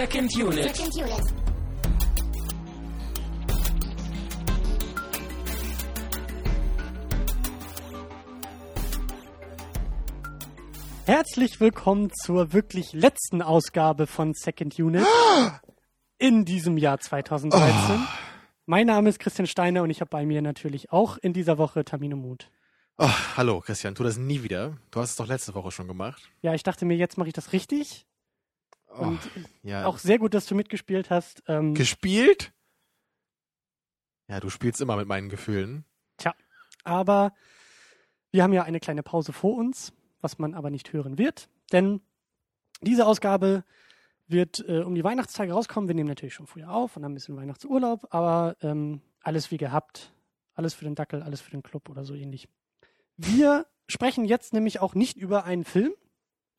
Second Unit. Second Unit. Herzlich willkommen zur wirklich letzten Ausgabe von Second Unit in diesem Jahr 2013. Mein Name ist Christian Steiner und ich habe bei mir natürlich auch in dieser Woche Tamino Mut. Oh, hallo Christian, tu das nie wieder. Du hast es doch letzte Woche schon gemacht. Ja, ich dachte mir, jetzt mache ich das richtig. Oh, Und ja. Auch sehr gut, dass du mitgespielt hast. Ähm, gespielt? Ja, du spielst immer mit meinen Gefühlen. aber wir haben ja eine kleine Pause vor uns, was man aber nicht hören wird, denn diese Ausgabe wird äh, um die Weihnachtstage rauskommen. Wir nehmen natürlich schon früher auf und haben ein bisschen Weihnachtsurlaub, aber ähm, alles wie gehabt. Alles für den Dackel, alles für den Club oder so ähnlich. Wir sprechen jetzt nämlich auch nicht über einen Film,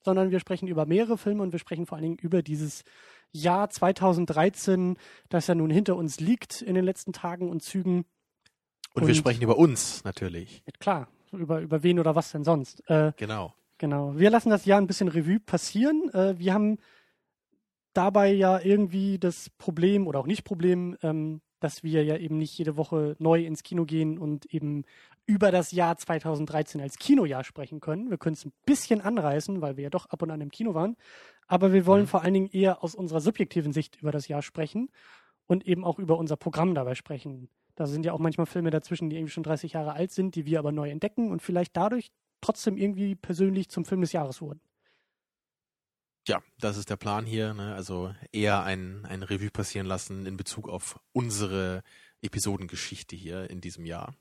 sondern wir sprechen über mehrere Filme und wir sprechen vor allen Dingen über dieses Jahr 2013, das ja nun hinter uns liegt in den letzten Tagen und Zügen. Und, wir Und- sprechen über uns natürlich. Klar, über, über wen oder was denn sonst. Äh, Genau. Genau. Wir lassen das Jahr ein bisschen Revue passieren. Äh, wir haben dabei ja irgendwie das Problem oder auch nicht Problem, ähm, dass wir ja eben nicht jede Woche neu ins Kino gehen und eben über das Jahr 2013 als Kinojahr sprechen können. Wir können es ein bisschen anreißen, weil wir ja doch ab und an im Kino waren. Aber wir wollen Mhm. vor allen Dingen eher aus unserer subjektiven Sicht über das Jahr sprechen und eben auch über unser Programm dabei sprechen. Da sind ja auch manchmal Filme dazwischen, die irgendwie schon 30 Jahre alt sind, die wir aber neu entdecken und vielleicht dadurch trotzdem irgendwie persönlich zum Film des Jahres wurden. Ja, das ist der Plan hier. Ne? Also eher ein, ein Revue passieren lassen in Bezug auf unsere Episodengeschichte hier in diesem Jahr.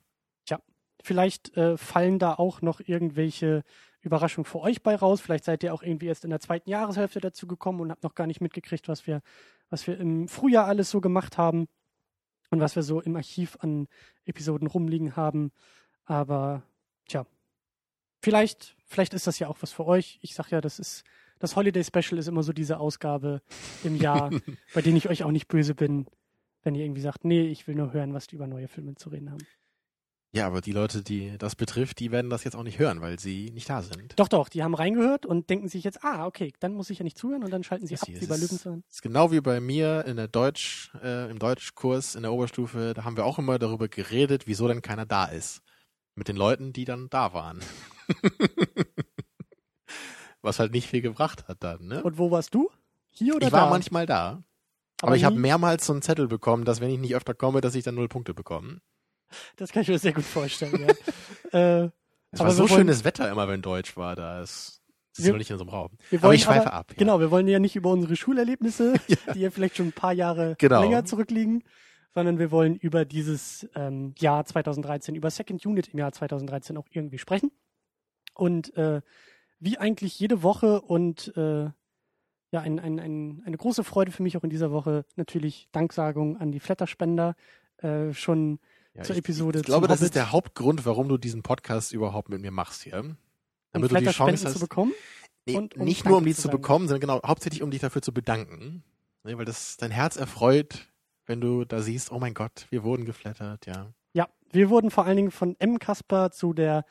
Vielleicht äh, fallen da auch noch irgendwelche Überraschungen für euch bei raus. Vielleicht seid ihr auch irgendwie erst in der zweiten Jahreshälfte dazu gekommen und habt noch gar nicht mitgekriegt, was wir, was wir im Frühjahr alles so gemacht haben und was wir so im Archiv an Episoden rumliegen haben. Aber tja, vielleicht, vielleicht ist das ja auch was für euch. Ich sag ja, das ist das Holiday Special ist immer so diese Ausgabe im Jahr, bei denen ich euch auch nicht böse bin, wenn ihr irgendwie sagt, nee, ich will nur hören, was die über neue Filme zu reden haben. Ja, aber die Leute, die das betrifft, die werden das jetzt auch nicht hören, weil sie nicht da sind. Doch, doch, die haben reingehört und denken sich jetzt, ah, okay, dann muss ich ja nicht zuhören und dann schalten sie Das ab, wie bei ist- Löwenzahn. ist genau wie bei mir in der Deutsch, äh, im Deutschkurs in der Oberstufe, da haben wir auch immer darüber geredet, wieso denn keiner da ist. Mit den Leuten, die dann da waren. Was halt nicht viel gebracht hat dann, ne? Und wo warst du? Hier oder ich war da? manchmal da, aber, ich habe mehrmals so einen Zettel bekommen, dass wenn ich nicht öfter komme, dass ich dann null Punkte bekomme. Das kann ich mir sehr gut vorstellen, ja. äh, Es Aber war so wollen- schönes Wetter immer, wenn Deutsch war, da ist, ist Wir- noch nicht in so einem Raum. wir Aber ich schweife ab. Ja. Genau, wir wollen ja nicht über unsere Schulerlebnisse, die ja vielleicht schon ein paar Jahre Genau. länger zurückliegen, sondern wir wollen über dieses ähm, Jahr 2013, über Second Unit im Jahr 2013 auch irgendwie sprechen. Und äh, wie eigentlich jede Woche und äh, ja, ein, ein, ein, eine große Freude für mich auch in dieser Woche natürlich Danksagung an die Flatterspender. Äh, schon Ja, zur ich, Episode Ich glaube, zum das Hobbit. ist der Hauptgrund, warum du diesen Podcast überhaupt mit mir machst hier. um Damit du die Chance zu hast, bekommen. nee, und um nicht nur um die zu zu bekommen, sondern genau, hauptsächlich um dich dafür zu bedanken. Ne, weil das dein Herz erfreut, wenn du da siehst, oh mein Gott, wir wurden geflattert, ja. Ja, wir wurden vor allen Dingen von M. Kasper zu der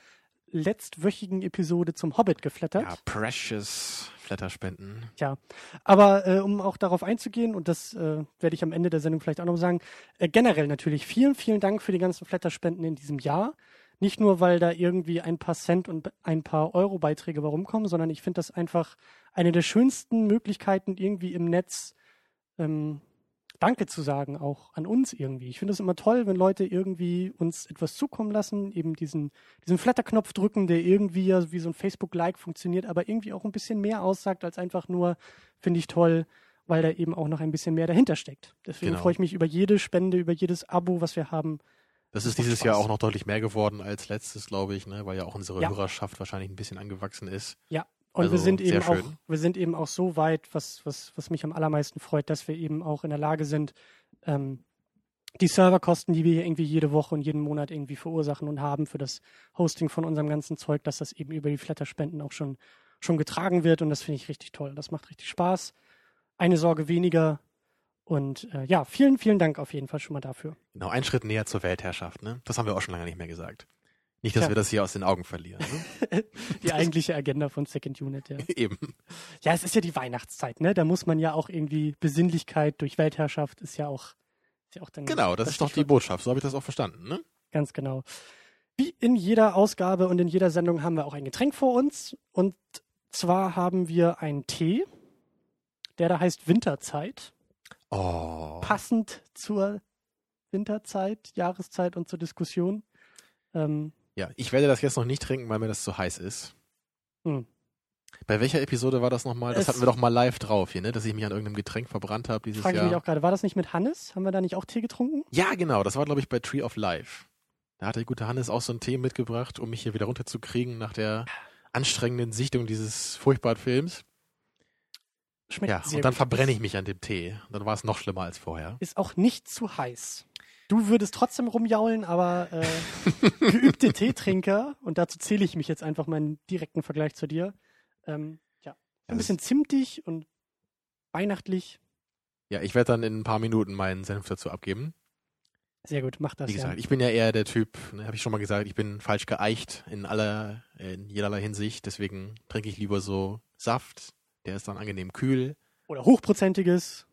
letztwöchigen Episode zum Hobbit geflattert. Ja, precious Flatterspenden. Tja, aber äh, um auch darauf einzugehen, und das äh, werde ich am Ende der Sendung vielleicht auch noch sagen, äh, generell natürlich vielen, vielen Dank für die ganzen Flatterspenden in diesem Jahr. Nicht nur, weil da irgendwie ein paar Cent und ein paar Euro-Beiträge bei rumkommen, sondern ich finde das einfach eine der schönsten Möglichkeiten, irgendwie im Netz ähm, Danke zu sagen, auch an uns irgendwie. Ich finde es immer toll, wenn Leute irgendwie uns etwas zukommen lassen, eben diesen, diesen Flatterknopf drücken, der irgendwie ja wie so ein Facebook-Like funktioniert, aber irgendwie auch ein bisschen mehr aussagt als einfach nur, finde ich toll, weil da eben auch noch ein bisschen mehr dahinter steckt. Deswegen Genau. freue ich mich über jede Spende, über jedes Abo, was wir haben. Das ist dieses Jahr auch noch deutlich mehr geworden als letztes, glaube ich, ne, weil ja auch unsere Ja. Hörerschaft wahrscheinlich ein bisschen angewachsen ist. Und Also, wir sind eben auch, wir sind eben auch so weit, was, was, was mich am allermeisten freut, dass wir eben auch in der Lage sind, ähm, die Serverkosten, die wir hier irgendwie jede Woche und jeden Monat irgendwie verursachen und haben für das Hosting von unserem ganzen Zeug, dass das eben über die Flatterspenden auch schon, schon getragen wird. Und das finde ich richtig toll. Das macht richtig Spaß. Eine Sorge weniger. Und äh, ja, vielen, vielen Dank auf jeden Fall schon mal dafür. Genau, ein Schritt näher zur Weltherrschaft, ne? Das haben wir auch schon lange nicht mehr gesagt. Nicht, dass Tja. wir das hier aus den Augen verlieren. Ne? Die eigentliche Agenda von Second Unit, ja. Eben. Ja, es ist ja die Weihnachtszeit, ne? Da muss man ja auch irgendwie Besinnlichkeit durch Weltherrschaft ist ja auch, ist ja auch dann. Genau, das, ist doch die. Botschaft. So habe ich das auch verstanden. Ne? Ganz genau. Wie in jeder Ausgabe und in jeder Sendung haben wir auch ein Getränk vor uns. Und zwar haben wir einen Tee, der da heißt Winterzeit. Oh. Passend zur Winterzeit, Jahreszeit und zur Diskussion. Ähm, Ja, ich werde das jetzt noch nicht trinken, weil mir das zu heiß ist. Hm. Bei welcher Episode war das nochmal? Das Es- hatten wir doch mal live drauf hier, ne? Dass ich mich an irgendeinem Getränk verbrannt habe dieses frage ich Jahr. mich auch gerade, war das nicht mit Hannes? Haben wir da nicht auch Tee getrunken? Ja, genau. Das war, glaube ich, bei Tree of Life. Da hat der gute Hannes auch so einen Tee mitgebracht, um mich hier wieder runterzukriegen nach der anstrengenden Sichtung dieses furchtbaren Films. Schmeckt Ja, und dann verbrenne ich mich an dem Tee. Dann war es noch schlimmer als vorher. Ist auch nicht zu heiß. Du würdest trotzdem rumjaulen, aber äh, geübte Teetrinker, und dazu zähle ich mich jetzt einfach meinen direkten Vergleich zu dir, ähm, ja, ein bisschen zimtig und weihnachtlich. Ja, ich werde dann in ein paar Minuten meinen Senf dazu abgeben. Sehr gut, mach das Wie ja. gesagt, ich bin ja eher der Typ, ne, habe ich schon mal gesagt, ich bin falsch geeicht in aller, in jederlei Hinsicht. Deswegen trinke ich lieber so Saft. Der ist dann angenehm kühl. Oder hochprozentiges,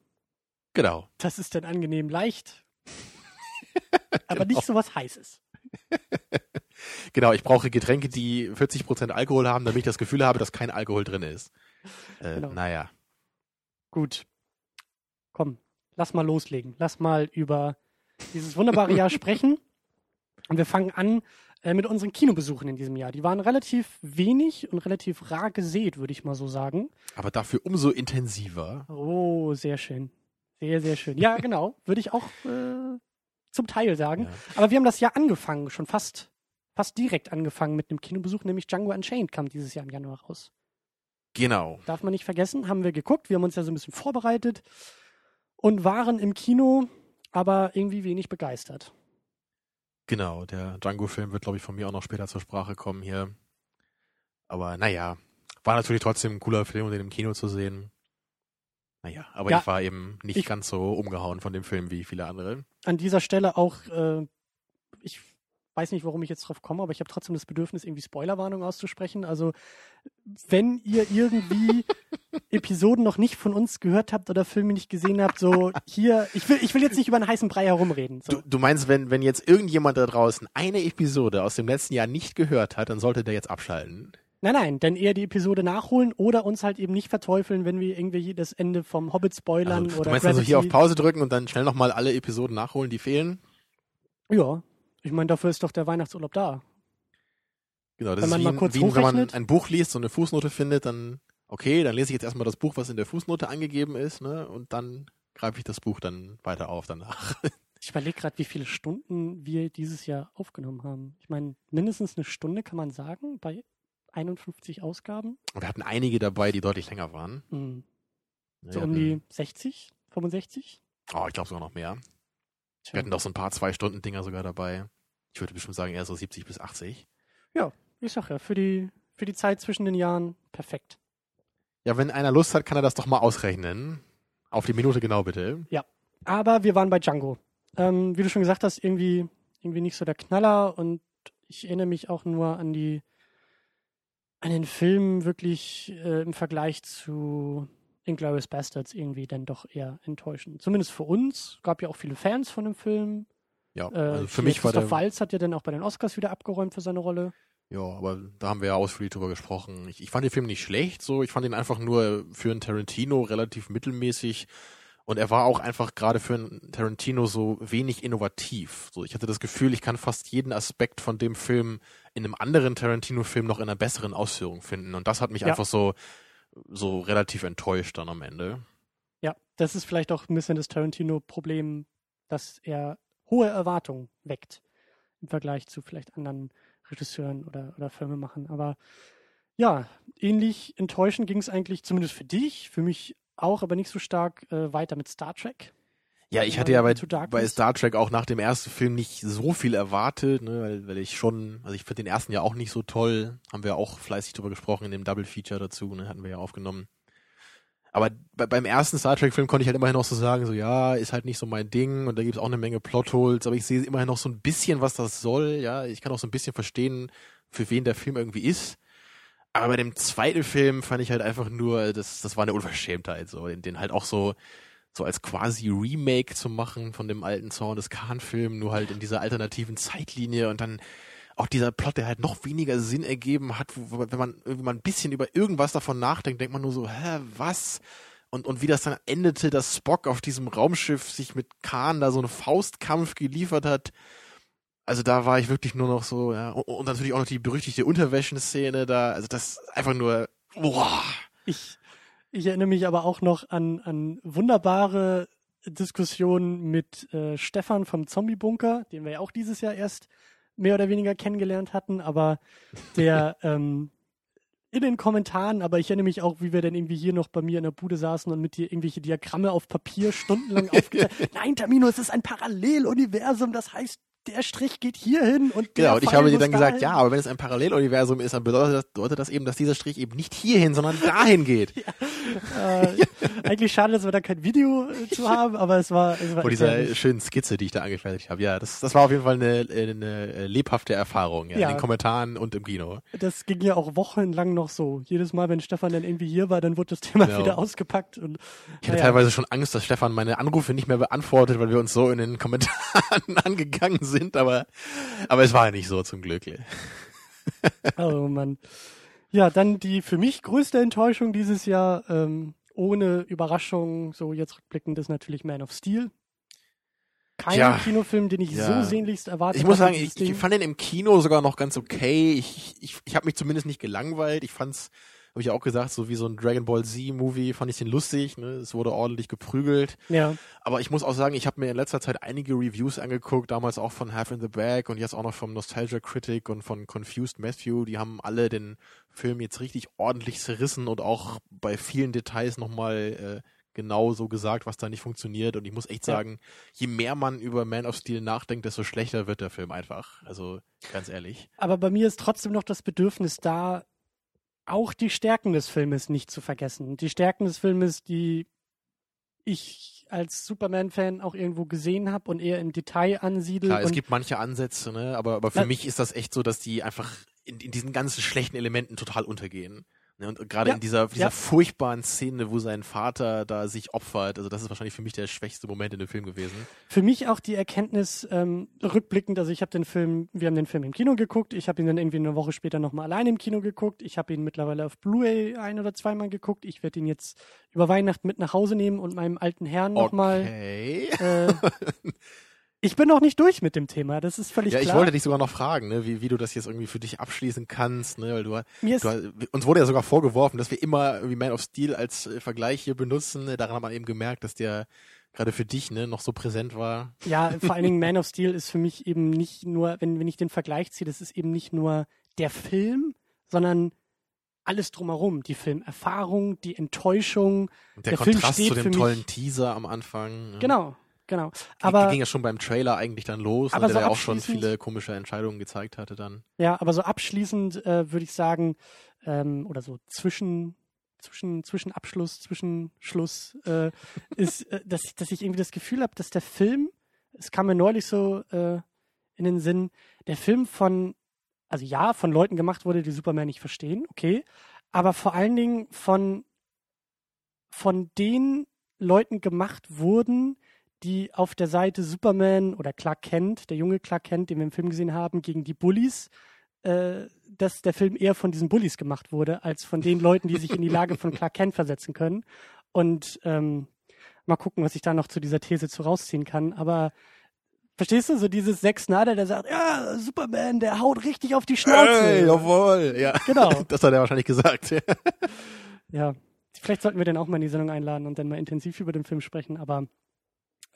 Genau. das ist dann angenehm leicht, aber Genau. nicht so was Heißes. Genau, ich brauche Getränke, die 40% Alkohol haben, damit ich das Gefühl habe, dass kein Alkohol drin ist. Äh, Genau. Naja. Gut. Komm, lass mal loslegen. Lass mal über dieses wunderbare Jahr sprechen. Und wir fangen an äh, mit unseren Kinobesuchen in diesem Jahr. Die waren relativ wenig und relativ rar gesät, würde ich mal so sagen. Aber dafür umso intensiver. Oh, sehr schön. Sehr, sehr schön. Ja, genau. Würde ich auch äh, zum Teil sagen. Ja. Aber wir haben das Jahr angefangen, schon fast, fast direkt angefangen mit einem Kinobesuch, nämlich Django Unchained kam dieses Jahr im Januar raus. Genau. Darf man nicht vergessen, haben wir geguckt, wir haben uns ja so ein bisschen vorbereitet und waren im Kino, aber irgendwie wenig begeistert. Genau. Der Django-Film wird, glaube ich, von mir auch noch später zur Sprache kommen hier. Aber naja, war natürlich trotzdem ein cooler Film, um den im Kino zu sehen. Naja, aber Ja, ich war eben nicht ich- ganz so umgehauen von dem Film wie viele andere. An dieser Stelle auch, äh, ich weiß nicht, warum ich jetzt drauf komme, aber ich habe trotzdem das Bedürfnis, irgendwie Spoilerwarnung auszusprechen. Also, wenn ihr irgendwie Episoden noch nicht von uns gehört habt oder Filme nicht gesehen habt, so hier, ich will, ich will jetzt nicht über einen heißen Brei herumreden. So. Du, du meinst, wenn, wenn jetzt irgendjemand da draußen eine Episode aus dem letzten Jahr nicht gehört hat, dann sollte der jetzt abschalten. Nein, nein, dann eher die Episode nachholen oder uns halt eben nicht verteufeln, wenn wir irgendwie das Ende vom Hobbit spoilern Also, oder du meinst also hier auf. Pause drücken und dann schnell nochmal alle Episoden nachholen, die fehlen? Ja, ich meine, dafür ist doch der Weihnachtsurlaub da. Genau, das Wenn ist man wie, mal ein- kurz wie wenn man ein Buch liest, so eine Fußnote findet, dann, okay, dann lese ich jetzt erstmal das Buch, was in der Fußnote angegeben ist, ne, und dann greife ich das Buch dann weiter auf danach. Ich überlege gerade, wie viele Stunden wir dieses Jahr aufgenommen haben. Ich meine, mindestens eine Stunde kann man sagen, bei 51 Ausgaben. Und wir hatten einige dabei, die deutlich länger waren. Hm. Ne, So um die 60, 65? Oh, ich glaube sogar noch mehr. Tja. Wir hatten doch so ein paar Zwei-Stunden-Dinger sogar dabei. Ich würde bestimmt sagen, eher so 70 bis 80. Ich sag ja, für die, für die Zeit zwischen den Jahren perfekt. Ja, wenn einer Lust hat, kann er das doch mal ausrechnen. Auf die Minute genau bitte. Aber wir waren bei Django. Ähm, wie du schon gesagt hast, irgendwie, irgendwie nicht so der Knaller und ich erinnere mich auch nur an die an den Film wirklich äh, im Vergleich zu Inglourious Bastards irgendwie dann doch eher enttäuschend. Zumindest für uns. Gab ja auch viele Fans von dem Film. Ja, Äh, also für hier mich war Christoph der. Waltz hat ja dann auch bei den Oscars wieder abgeräumt für seine Rolle. Ja, aber da haben wir ja ausführlich drüber gesprochen. Ich, ich fand den Film nicht schlecht, so. Ich fand ihn einfach nur für einen Tarantino relativ mittelmäßig. Und er war auch einfach gerade für einen Tarantino so wenig innovativ. So, ich hatte das Gefühl, ich kann fast jeden Aspekt von dem Film in einem anderen Tarantino-Film noch in einer besseren Ausführung finden. Und das hat mich Ja. einfach so, so relativ enttäuscht dann am Ende. Ja, das ist vielleicht auch ein bisschen das Tarantino-Problem, dass er hohe Erwartungen weckt im Vergleich zu vielleicht anderen Regisseuren oder, oder Filmemachern. Aber ja, ähnlich enttäuschend ging es eigentlich zumindest für dich, für mich auch, aber nicht so stark äh, weiter mit Star Trek. Ja, ich Ja, hatte ja bei, bei Star Trek auch nach dem ersten Film nicht so viel erwartet, ne, weil, weil ich schon, also ich finde den ersten ja auch nicht so toll, haben wir auch fleißig drüber gesprochen in dem Double Feature dazu, ne, hatten wir ja aufgenommen. Aber bei, beim ersten Star Trek-Film konnte ich halt immerhin noch so sagen, so ja, ist halt nicht so mein Ding und da gibt's auch eine Menge Plotholes, aber ich sehe immerhin noch so ein bisschen, was das soll, ja. Ich kann auch so ein bisschen verstehen, für wen der Film irgendwie ist. Aber bei dem zweiten Film fand ich halt einfach nur, das, das war eine Unverschämtheit, so, den, den halt auch so, so als quasi Remake zu machen von dem alten Zorn des Khan-Film, nur halt in dieser alternativen Zeitlinie und dann auch dieser Plot, der halt noch weniger Sinn ergeben hat, wo, wenn man irgendwie mal ein bisschen über irgendwas davon nachdenkt, denkt man nur so, hä, was? Und, und wie das dann endete, dass Spock auf diesem Raumschiff sich mit Khan da so einen Faustkampf geliefert hat. Also da war ich wirklich nur noch so, ja. Und, natürlich auch noch die berüchtigte Unterwäschen-Szene da. Also das einfach nur, boah. Ich, ich erinnere mich aber auch noch an, an wunderbare Diskussionen mit äh, Stefan vom Zombie-Bunker, den wir ja auch dieses Jahr erst mehr oder weniger kennengelernt hatten, aber der ähm, in den Kommentaren, aber ich erinnere mich auch, wie wir dann irgendwie hier noch bei mir in der Bude saßen und mit dir irgendwelche Diagramme auf Papier stundenlang aufgezeigt. Nein, Tamino, es ist ein Paralleluniversum, das heißt, der Strich geht hier hin und Genau, und ich habe dir dann gesagt, dahin. ja, aber wenn es ein Paralleluniversum ist, dann bedeutet das, bedeutet das eben, dass dieser Strich eben nicht hierhin, sondern dahin geht. Äh, eigentlich schade, dass wir da kein Video äh, zu haben, aber es war, es war Vor dieser herrlich. schönen Skizze, die ich da angefertigt habe. Ja, das, das war auf jeden Fall eine, eine lebhafte Erfahrung, ja, Ja. in den Kommentaren und im Kino. Das ging ja auch wochenlang noch so. Jedes Mal, wenn Stefan dann irgendwie hier war, dann wurde das Thema Genau. wieder ausgepackt und Ich hatte teilweise schon Angst, dass Stefan meine Anrufe nicht mehr beantwortet, weil wir uns so in den Kommentaren angegangen sind, aber, aber es war ja nicht so zum Glück. Oh Mann. Ja, dann die für mich größte Enttäuschung dieses Jahr, ähm, ohne Überraschung, so jetzt rückblickend, ist natürlich Man of Steel. Kein Ja. Kinofilm, den ich Ja. so sehnlichst erwartet Ich muss sagen, ich, ich fand den im Kino sogar noch ganz okay. Ich, ich, ich habe mich zumindest nicht gelangweilt. Ich fand's, habe ich ja auch gesagt, so wie so ein Dragon Ball Z-Movie fand ich den lustig. Ne? Es wurde ordentlich geprügelt. ja, Aber ich muss auch sagen, ich habe mir in letzter Zeit einige Reviews angeguckt, damals auch von Half in the Bag und jetzt auch noch vom Nostalgia Critic und von Confused Matthew. Die haben alle den Film jetzt richtig ordentlich zerrissen und auch bei vielen Details nochmal äh, genau so gesagt, was da nicht funktioniert. Und ich muss echt sagen, je mehr man über Man of Steel nachdenkt, desto schlechter wird der Film einfach. Also ganz ehrlich. aber bei mir ist trotzdem noch das Bedürfnis da, auch die Stärken des Filmes nicht zu vergessen. Die Stärken des Filmes, die ich als Superman-Fan auch irgendwo gesehen habe und eher im Detail ansiedel. Klar, es gibt manche Ansätze, ne? aber, aber für Ja. mich ist das echt so, dass die einfach in, in diesen ganzen schlechten Elementen total untergehen. Ne? Und gerade Ja. in dieser, dieser Ja. furchtbaren Szene, wo sein Vater da sich opfert, also das ist wahrscheinlich für mich der schwächste Moment in dem Film gewesen. Für mich auch die Erkenntnis, ähm, rückblickend, also ich habe den Film, wir haben den Film im Kino geguckt, ich habe ihn dann irgendwie eine Woche später nochmal alleine im Kino geguckt, ich habe ihn mittlerweile auf Blu-ray ein oder zweimal geguckt, ich werde ihn jetzt über Weihnachten mit nach Hause nehmen und meinem alten Herrn nochmal. Okay. Äh, ich bin noch nicht durch mit dem Thema, das ist völlig Ja, ich klar. wollte dich sogar noch fragen, ne, wie, wie du das jetzt irgendwie für dich abschließen kannst, ne, weil du, Mir du uns wurde ja sogar vorgeworfen, dass wir immer irgendwie Man of Steel als äh, Vergleich hier benutzen. Ne? Daran hat man eben gemerkt, dass der gerade für dich ne, noch so präsent war. ja, vor allen Dingen Man of Steel ist für mich eben nicht nur, wenn, wenn ich den Vergleich ziehe, das ist eben nicht nur der Film, sondern alles drumherum. Die Filmerfahrung, die Enttäuschung. Und der, Der Film Kontrast steht zu dem mich- tollen Teaser am Anfang. ne? Genau, genau. Aber ging ja schon beim Trailer eigentlich dann los, Aber ne, der so ja auch schon viele komische Entscheidungen gezeigt hatte dann. Ja, aber so abschließend äh, würde ich sagen, ähm, oder so zwischen, zwischen, zwischen Abschluss, zwischen Schluss, äh, ist, äh, dass, ich- dass ich irgendwie das Gefühl habe, dass der Film, es kam mir neulich so äh, in den Sinn, der Film von, also ja, von Leuten gemacht wurde, die Superman nicht verstehen, okay, aber vor allen Dingen von, von den Leuten gemacht wurden, die auf der Seite Superman oder Clark Kent, der junge Clark Kent, den wir im Film gesehen haben, gegen die Bullies, äh, dass der Film eher von diesen Bullies gemacht wurde, als von den Leuten, die sich in die Lage von Clark Kent versetzen können. Und ähm, mal gucken, was ich da noch zu dieser These zu rausziehen kann. Aber verstehst du, so dieses Zack Snyder, der sagt, ja, Superman, der haut richtig auf die Schnauze. Hey, jawohl, ja. Genau. Das hat er wahrscheinlich gesagt. Ja, vielleicht sollten wir den auch mal in die Sendung einladen und dann mal intensiv über den Film sprechen. Aber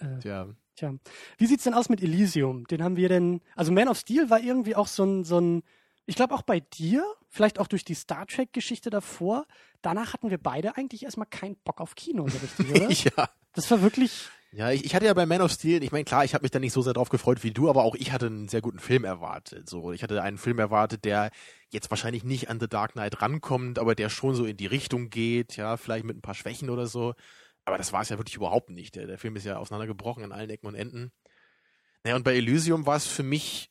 äh, ja. Tja, wie sieht's denn aus mit Elysium? Den haben wir denn, also Man of Steel war irgendwie auch so ein, so ein, ich glaube auch bei dir, vielleicht auch durch die Star Trek-Geschichte davor, danach hatten wir beide eigentlich erstmal keinen Bock auf Kino, so richtig, oder? ja. Das war wirklich, Ja, ich, ich hatte ja bei Man of Steel, ich meine, klar, ich habe mich da nicht so sehr drauf gefreut wie du, aber auch ich hatte einen sehr guten Film erwartet. So, ich hatte einen Film erwartet, der jetzt wahrscheinlich nicht an The Dark Knight rankommt, aber der schon so in die Richtung geht, ja, vielleicht mit ein paar Schwächen oder so. Aber das war es ja wirklich überhaupt nicht. Der, der Film ist ja auseinandergebrochen an allen Ecken und Enden. Naja, und bei Elysium war es für mich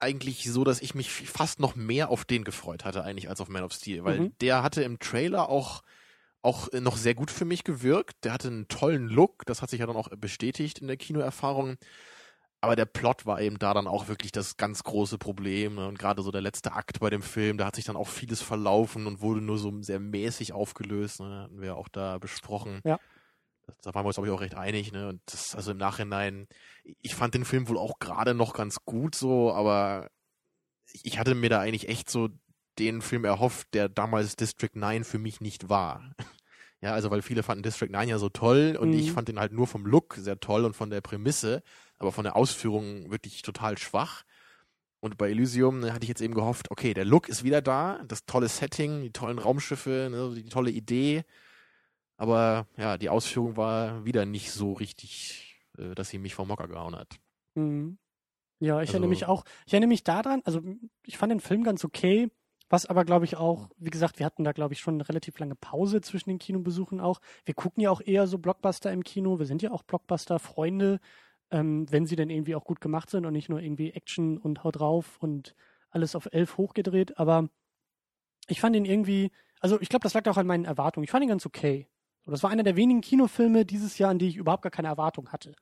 eigentlich so, dass ich mich fast noch mehr auf den gefreut hatte, eigentlich, als auf Man of Steel. Weil mhm. der hatte im Trailer auch, auch noch sehr gut für mich gewirkt. Der hatte einen tollen Look. Das hat sich ja dann auch bestätigt in der Kinoerfahrung. Aber der Plot war eben da dann auch wirklich das ganz große Problem. Ne? Und gerade so der letzte Akt bei dem Film, da hat sich dann auch vieles verlaufen und wurde nur so sehr mäßig aufgelöst. Ne? Hatten wir auch da besprochen. Ja da waren wir uns, glaube ich, auch recht einig, ne? Und das, also im Nachhinein, ich fand den Film wohl auch gerade noch ganz gut so, aber ich hatte mir da eigentlich echt so den Film erhofft, der damals District 9 für mich nicht war. Ja, also weil viele fanden District 9 ja so toll und mhm. ich fand den halt nur vom Look sehr toll und von der Prämisse, aber von der Ausführung wirklich total schwach. Und bei Elysium ne, hatte ich jetzt eben gehofft, okay, der Look ist wieder da, das tolle Setting, die tollen Raumschiffe, ne, die tolle Idee. Aber ja, die Ausführung war wieder nicht so richtig, äh, dass sie mich vom Mocker gehauen hat. Mhm. Ja, ich also, erinnere mich auch, ich erinnere mich daran, also ich fand den Film ganz okay, was aber glaube ich auch, wie gesagt, wir hatten da glaube ich schon eine relativ lange Pause zwischen den Kinobesuchen auch. Wir gucken ja auch eher so Blockbuster im Kino, wir sind ja auch Blockbuster-Freunde, ähm, wenn sie denn irgendwie auch gut gemacht sind und nicht nur irgendwie Action und haut drauf und alles auf elf hochgedreht, aber ich fand ihn irgendwie, also ich glaube, das lag auch an meinen Erwartungen. Ich fand ihn ganz okay. Und das war einer der wenigen Kinofilme dieses Jahr, an die ich überhaupt gar keine Erwartung hatte.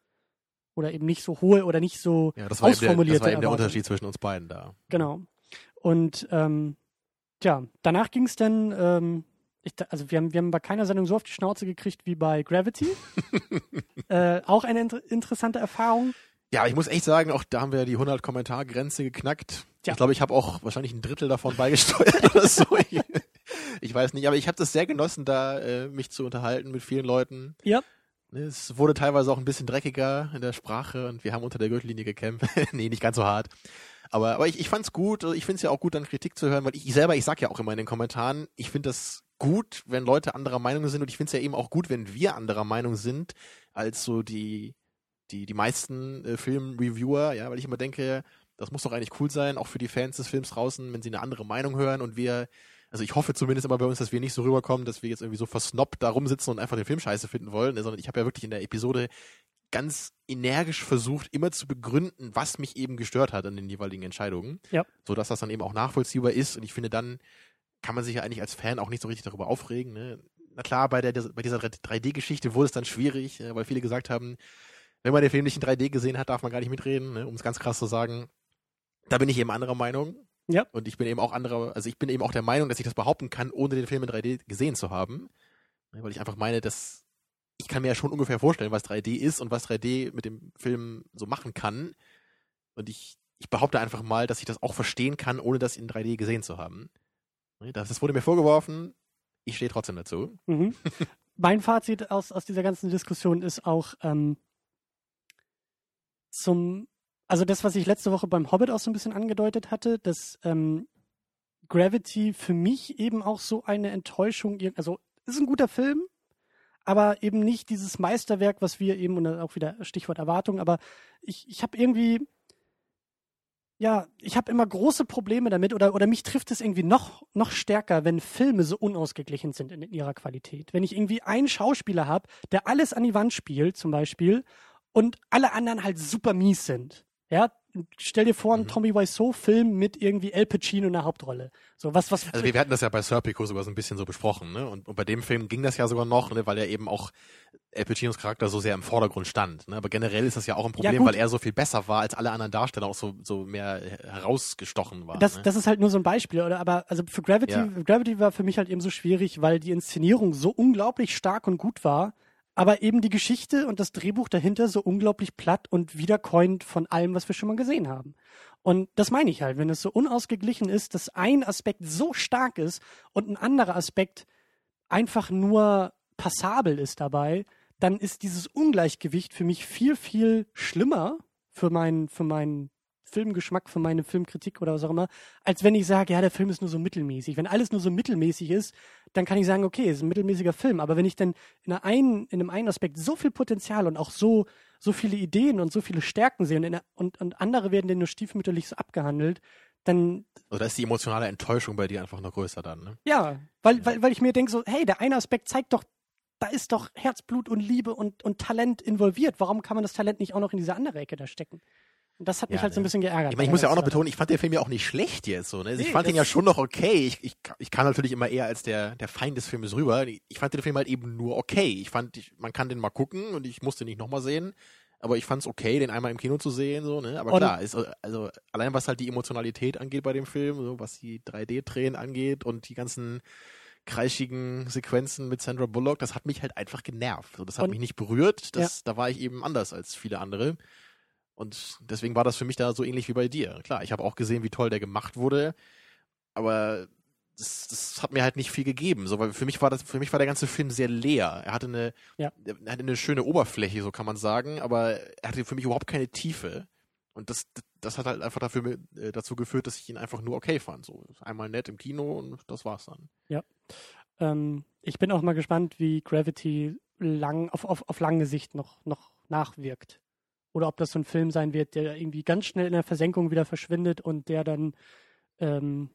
Oder eben nicht so hohe oder nicht so ja, das war ausformulierte der, Das war eben der Unterschied zwischen uns beiden da. Genau. Und ähm, tja, danach ging es dann, ähm, ich, also wir haben, wir haben bei keiner Sendung so auf die Schnauze gekriegt wie bei Gravity. äh, auch eine inter interessante Erfahrung. Ja, ich muss echt sagen, auch da haben wir die 100 Kommentar-Grenze geknackt. Ja. Ich glaube, ich habe auch wahrscheinlich ein Drittel davon beigesteuert oder so. ich weiß nicht, aber ich habe das sehr genossen, da äh, mich zu unterhalten mit vielen Leuten. Ja. Es wurde teilweise auch ein bisschen dreckiger in der Sprache und wir haben unter der Gürtellinie gekämpft. nee, nicht ganz so hart. Aber, aber ich, ich fand's gut. Ich find's ja auch gut, dann Kritik zu hören, weil ich, ich selber, ich sag ja auch immer in den Kommentaren, ich find das gut, wenn Leute anderer Meinung sind und ich find's ja eben auch gut, wenn wir anderer Meinung sind als so die, die, die meisten äh, Filmreviewer, ja, weil ich immer denke, das muss doch eigentlich cool sein, auch für die Fans des Films draußen, wenn sie eine andere Meinung hören und wir also ich hoffe zumindest immer bei uns, dass wir nicht so rüberkommen, dass wir jetzt irgendwie so versnobbt da rumsitzen und einfach den Film scheiße finden wollen, ne, sondern ich habe ja wirklich in der Episode ganz energisch versucht, immer zu begründen, was mich eben gestört hat an den jeweiligen Entscheidungen. Ja. So dass das dann eben auch nachvollziehbar ist. Und ich finde, dann kann man sich ja eigentlich als Fan auch nicht so richtig darüber aufregen. Ne? Na klar, bei, der, bei dieser 3D-Geschichte wurde es dann schwierig, äh, weil viele gesagt haben, wenn man den Film nicht in 3D gesehen hat, darf man gar nicht mitreden, ne? um es ganz krass zu sagen. Da bin ich eben anderer Meinung. Ja. Und ich bin eben auch anderer, also ich bin eben auch der Meinung, dass ich das behaupten kann, ohne den Film in 3D gesehen zu haben. Weil ich einfach meine, dass ich kann mir ja schon ungefähr vorstellen, was 3D ist und was 3D mit dem Film so machen kann. Und ich, ich behaupte einfach mal, dass ich das auch verstehen kann, ohne das in 3D gesehen zu haben. Das, wurde mir vorgeworfen. Ich stehe trotzdem dazu. Mhm. mein Fazit aus, aus dieser ganzen Diskussion ist auch ähm, zum also das, was ich letzte Woche beim Hobbit auch so ein bisschen angedeutet hatte, dass ähm, Gravity für mich eben auch so eine Enttäuschung, also ist ein guter Film, aber eben nicht dieses Meisterwerk, was wir eben, und auch wieder Stichwort Erwartung, aber ich, ich habe irgendwie, ja, ich habe immer große Probleme damit oder, oder mich trifft es irgendwie noch, noch stärker, wenn Filme so unausgeglichen sind in, in ihrer Qualität. Wenn ich irgendwie einen Schauspieler habe, der alles an die Wand spielt, zum Beispiel, und alle anderen halt super mies sind. Ja, stell dir vor, ein mhm. Tommy Wiseau-Film mit irgendwie El Pacino in der Hauptrolle. So was, was. Also wir, wir hatten das ja bei Serpico sogar so ein bisschen so besprochen, ne? Und, und bei dem Film ging das ja sogar noch, ne? weil er eben auch El Pacinos Charakter so sehr im Vordergrund stand. Ne? Aber generell ist das ja auch ein Problem, ja, weil er so viel besser war als alle anderen Darsteller, auch so, so mehr herausgestochen war. Das, ne? das ist halt nur so ein Beispiel, oder? Aber also für Gravity, ja. Gravity war für mich halt eben so schwierig, weil die Inszenierung so unglaublich stark und gut war aber eben die Geschichte und das Drehbuch dahinter so unglaublich platt und wiederkäuend von allem, was wir schon mal gesehen haben. Und das meine ich halt, wenn es so unausgeglichen ist, dass ein Aspekt so stark ist und ein anderer Aspekt einfach nur passabel ist dabei, dann ist dieses Ungleichgewicht für mich viel, viel schlimmer für meinen, für meinen Filmgeschmack, für meine Filmkritik oder was auch immer, als wenn ich sage, ja, der Film ist nur so mittelmäßig. Wenn alles nur so mittelmäßig ist, dann kann ich sagen, okay, es ist ein mittelmäßiger Film. Aber wenn ich dann in, einen, in einem einen Aspekt so viel Potenzial und auch so, so viele Ideen und so viele Stärken sehe und, in, und, und andere werden dann nur stiefmütterlich so abgehandelt, dann. Oder ist die emotionale Enttäuschung bei dir einfach noch größer dann, ne? Ja, weil, weil, weil ich mir denke so, hey, der eine Aspekt zeigt doch, da ist doch Herzblut und Liebe und, und Talent involviert. Warum kann man das Talent nicht auch noch in diese andere Ecke da stecken? Und das hat mich halt so ein ne. bisschen geärgert. Ich, meine, ich muss ja auch noch betonen, ich fand den Film ja auch nicht schlecht jetzt so. Ne? Also Nee, ich fand ihn ja schon noch okay. Ich, ich, ich kann natürlich immer eher als der, der Feind des Filmes rüber. Ich fand den Film halt eben nur okay. Ich fand, ich, man kann den mal gucken und ich musste nicht nochmal sehen. Aber ich fand es okay, den einmal im Kino zu sehen, so, ne? Aber Und- klar, ist, also allein was halt die Emotionalität angeht bei dem Film, so was die 3D-Tränen angeht und die ganzen kreischigen Sequenzen mit Sandra Bullock, das hat mich halt einfach genervt. So, das hat mich nicht berührt. Das, Da war ich eben anders als viele andere. Und deswegen war das für mich da so ähnlich wie bei dir. Klar, ich habe auch gesehen, wie toll der gemacht wurde, aber das, das hat mir halt nicht viel gegeben. So, weil für mich war das, für mich war der ganze Film sehr leer. Er hatte eine, Ja. er hatte eine schöne Oberfläche, so kann man sagen, aber er hatte für mich überhaupt keine Tiefe. Und das, das hat halt einfach dafür, äh, dazu geführt, dass ich ihn einfach nur okay fand. So einmal nett im Kino und das war's dann. Ähm, ich bin auch mal gespannt, wie Gravity lang, auf, auf, auf lange Sicht noch, noch nachwirkt. Oder ob das so ein Film sein wird, der irgendwie ganz schnell in der Versenkung wieder verschwindet und der dann ähm,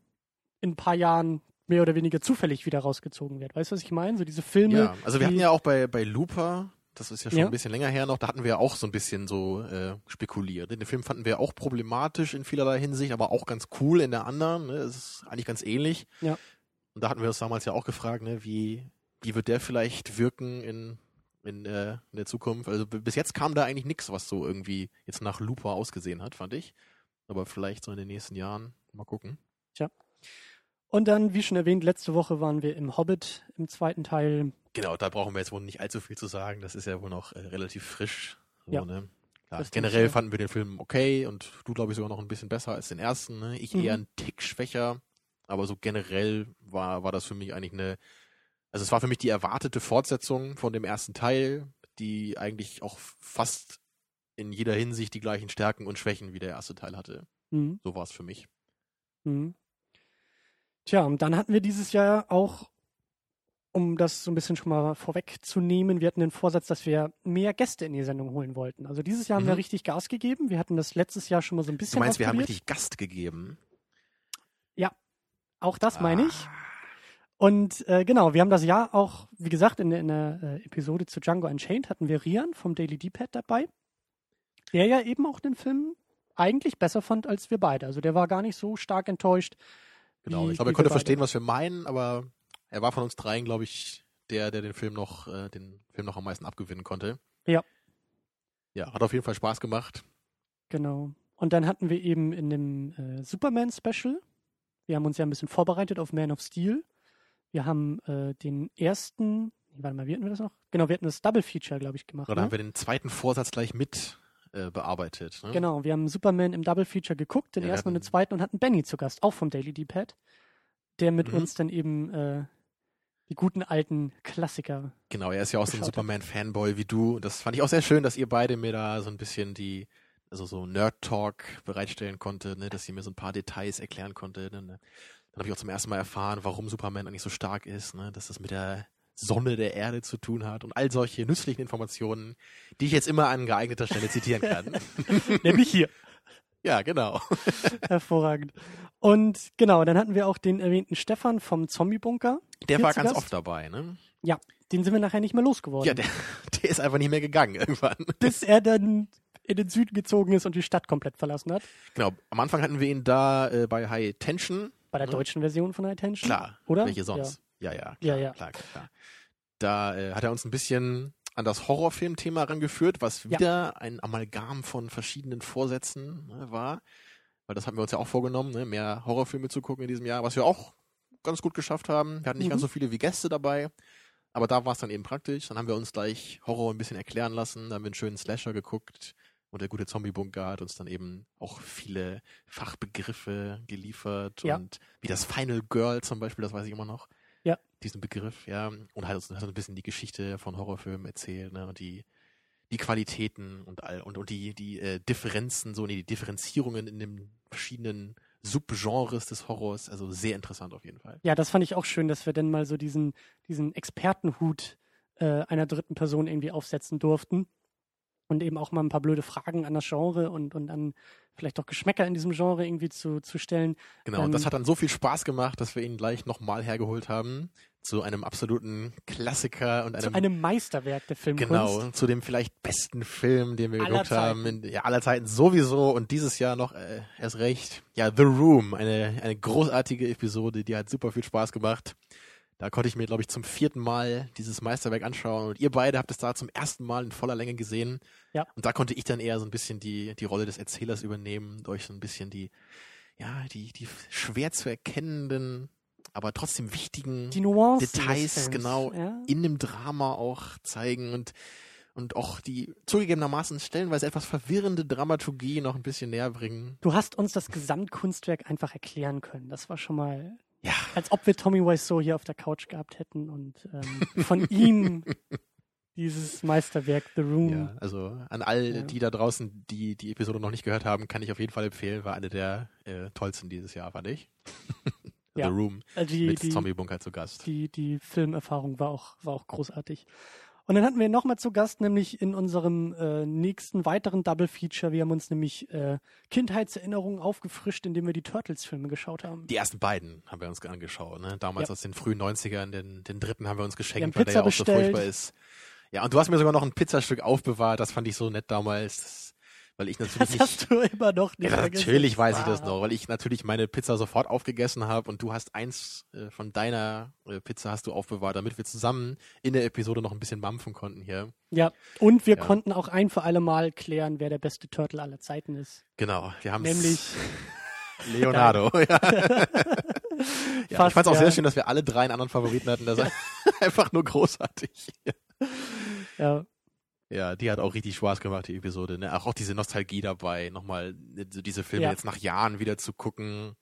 in ein paar Jahren mehr oder weniger zufällig wieder rausgezogen wird. Weißt du, was ich meine? So diese Filme. Ja, also wir hatten ja auch bei, bei Looper, das ist ja schon Ja. ein bisschen länger her noch, da hatten wir ja auch so ein bisschen so äh, spekuliert. Den Film fanden wir auch problematisch in vielerlei Hinsicht, aber auch ganz cool in der anderen. Ne? Es ist eigentlich ganz ähnlich. Ja. Und da hatten wir uns damals ja auch gefragt, ne, wie, wie wird der vielleicht wirken in, in, äh, in der Zukunft? Also bis jetzt kam da eigentlich nichts, was so irgendwie jetzt nach Looper ausgesehen hat, fand ich. Aber vielleicht so in den nächsten Jahren. Mal gucken. Und dann, wie schon erwähnt, letzte Woche waren wir im Hobbit im zweiten Teil. Genau, da brauchen wir jetzt wohl nicht allzu viel zu sagen. Das ist ja wohl noch äh, relativ frisch. So, Ja. ne? Klar, generell fanden wir den Film okay und du, glaube ich, sogar noch ein bisschen besser als den ersten. Ne? Ich Mhm. eher einen Tick schwächer, aber so generell war, war das für mich eigentlich eine, also es war für mich die erwartete Fortsetzung von dem ersten Teil, die eigentlich auch fast in jeder Hinsicht die gleichen Stärken und Schwächen wie der erste Teil hatte. Mhm. So war es für mich. Mhm. Tja, und dann hatten wir dieses Jahr auch, um das so ein bisschen schon mal vorwegzunehmen, wir hatten den Vorsatz, dass wir mehr Gäste in die Sendung holen wollten. Also dieses Jahr haben wir Mhm. richtig Gas gegeben. Wir hatten das letztes Jahr schon mal so ein bisschen Du meinst, wir haben richtig Gast gegeben? Auch das meine ich. Und äh, genau, wir haben das Jahr auch, wie gesagt, in, der- in der äh, Episode zu Django Unchained hatten wir Rian vom Daily D-Pad dabei, der ja eben auch den Film eigentlich besser fand als wir beide. Also der war gar nicht so stark enttäuscht. Genau, wie- ich glaube, er konnte verstehen, was wir meinen, aber er war von uns dreien, glaube ich, der, der den Film noch, äh, den Film noch am meisten abgewinnen konnte. Ja. Ja, hat auf jeden Fall Spaß gemacht. Genau. Und dann hatten wir eben in dem äh, Superman-Special, wir haben uns ja ein bisschen vorbereitet auf Man of Steel. Wir haben äh, den ersten, warte mal, wie hatten wir das noch? Genau, wir hatten das Double Feature, glaube ich, gemacht. Oder Ne? haben wir den zweiten Vorsatz gleich mit äh, bearbeitet. Ne? Genau, wir haben Superman im Double Feature geguckt, den Ja, ersten und den zweiten und hatten Benny zu Gast, auch vom Daily D-Pad, der mit Mhm. uns dann eben äh, die guten alten Klassiker. Genau, er ist ja auch so ein. Superman-Fanboy wie du. Das fand ich auch sehr schön, dass ihr beide mir da so ein bisschen die, also so Nerd-Talk bereitstellen konnte, ne, dass sie mir so ein paar Details erklären konnte. Ne, ne. Dann habe ich auch zum ersten Mal erfahren, warum Superman eigentlich so stark ist, ne, dass das mit der Sonne der Erde zu tun hat und all solche nützlichen Informationen, die ich jetzt immer an geeigneter Stelle zitieren kann. Nämlich hier. ja, genau. Hervorragend. Und genau, dann hatten wir auch den erwähnten Stefan vom Zombie-Bunker. Der war ganz Gast? oft dabei, ne? Ja, den sind wir nachher nicht mehr losgeworden. Ja, der, der ist einfach nicht mehr gegangen irgendwann. bis er dann in den Süden gezogen ist und die Stadt komplett verlassen hat. Genau, am Anfang hatten wir ihn da äh, bei High Tension. Bei der Ja. deutschen Version von High Tension. Klar, Oder? welche sonst? Ja, ja, klar, Ja, ja. klar, klar. Da äh, hat er uns ein bisschen an das Horrorfilmthema rangeführt, was Ja. wieder ein Amalgam von verschiedenen Vorsätzen ne, war. Weil das hatten wir uns ja auch vorgenommen, ne, mehr Horrorfilme zu gucken in diesem Jahr, was wir auch ganz gut geschafft haben. Wir hatten nicht Mhm. ganz so viele wie Gäste dabei, aber da war es dann eben praktisch. Dann haben wir uns gleich Horror ein bisschen erklären lassen, dann haben wir einen schönen Slasher geguckt und der gute Zombie-Bunker hat uns dann eben auch viele Fachbegriffe geliefert Ja. und wie das Final Girl zum Beispiel, das weiß ich immer noch. Ja. Diesen Begriff, ja. Und hat uns, hat ein bisschen die Geschichte von Horrorfilmen erzählt, ne, und die, die Qualitäten und all und, und die, die äh, Differenzen, so die Differenzierungen in den verschiedenen Subgenres des Horrors. Also sehr interessant auf jeden Fall. Ja, das fand ich auch schön, dass wir dann mal so diesen, diesen Expertenhut äh, einer dritten Person irgendwie aufsetzen durften. Und eben auch mal ein paar blöde Fragen an das Genre und, und an vielleicht auch Geschmäcker in diesem Genre irgendwie zu, zu stellen. Genau, ähm, und das hat dann so viel Spaß gemacht, dass wir ihn gleich nochmal hergeholt haben zu einem absoluten Klassiker und einem, zu einem Meisterwerk der Filmkunst. Genau, zu dem vielleicht besten Film, den wir aller geguckt Zeiten. haben, in ja, aller Zeiten sowieso und dieses Jahr noch äh, erst recht. Ja, The Room, eine eine großartige Episode, die hat super viel Spaß gemacht. Da konnte ich mir, glaube ich, zum vierten Mal dieses Meisterwerk anschauen und ihr beide habt es da zum ersten Mal in voller Länge gesehen. Ja. Und da konnte ich dann eher so ein bisschen die die Rolle des Erzählers übernehmen, durch so ein bisschen die ja, die die schwer zu erkennenden aber trotzdem wichtigen Details genau ja? in dem Drama auch zeigen und und auch die zugegebenermaßen stellenweise etwas verwirrende Dramaturgie noch ein bisschen näher bringen. Du hast uns das Gesamtkunstwerk einfach erklären können. Das war schon mal, ja. als ob wir Tommy Wiseau hier auf der Couch gehabt hätten und ähm, von ihm dieses Meisterwerk The Room. Ja, also an all ja. die da draußen, die die Episode noch nicht gehört haben, kann ich auf jeden Fall empfehlen. War eine der äh, tollsten dieses Jahr, fand ich. ja. The Room äh, die, mit die, Tommy Bunker zu Gast. Die, die Filmerfahrung war auch, war auch großartig. Und dann hatten wir nochmal zu Gast, nämlich in unserem äh, nächsten weiteren Double Feature. Wir haben uns nämlich äh, Kindheitserinnerungen aufgefrischt, indem wir die Turtles-Filme geschaut haben. Die ersten beiden haben wir uns angeschaut. Ne? Damals ja. aus den frühen 90ern. Den, den dritten haben wir uns geschenkt, weil der ja auch bestellt. so furchtbar ist. Ja, und du hast mir sogar noch ein Pizzastück aufbewahrt. Das fand ich so nett damals. Das weil ich natürlich das hast du immer noch nicht ja, Natürlich weiß ich das noch, weil ich natürlich meine Pizza sofort aufgegessen habe und du hast eins äh, von deiner äh, Pizza hast du aufbewahrt, damit wir zusammen in der Episode noch ein bisschen mampfen konnten hier. Ja, und wir ja. konnten auch ein für alle Mal klären, wer der beste Turtle aller Zeiten ist. Genau, wir haben nämlich Leonardo. ja. ja, Fast, ich fand es auch sehr schön, dass wir alle drei einen anderen Favoriten hatten. Das ist einfach nur großartig. ja. Ja, die hat auch richtig Spaß gemacht, die Episode. Ne? Auch, auch diese Nostalgie dabei, nochmal diese Filme ja. jetzt nach Jahren wieder zu gucken.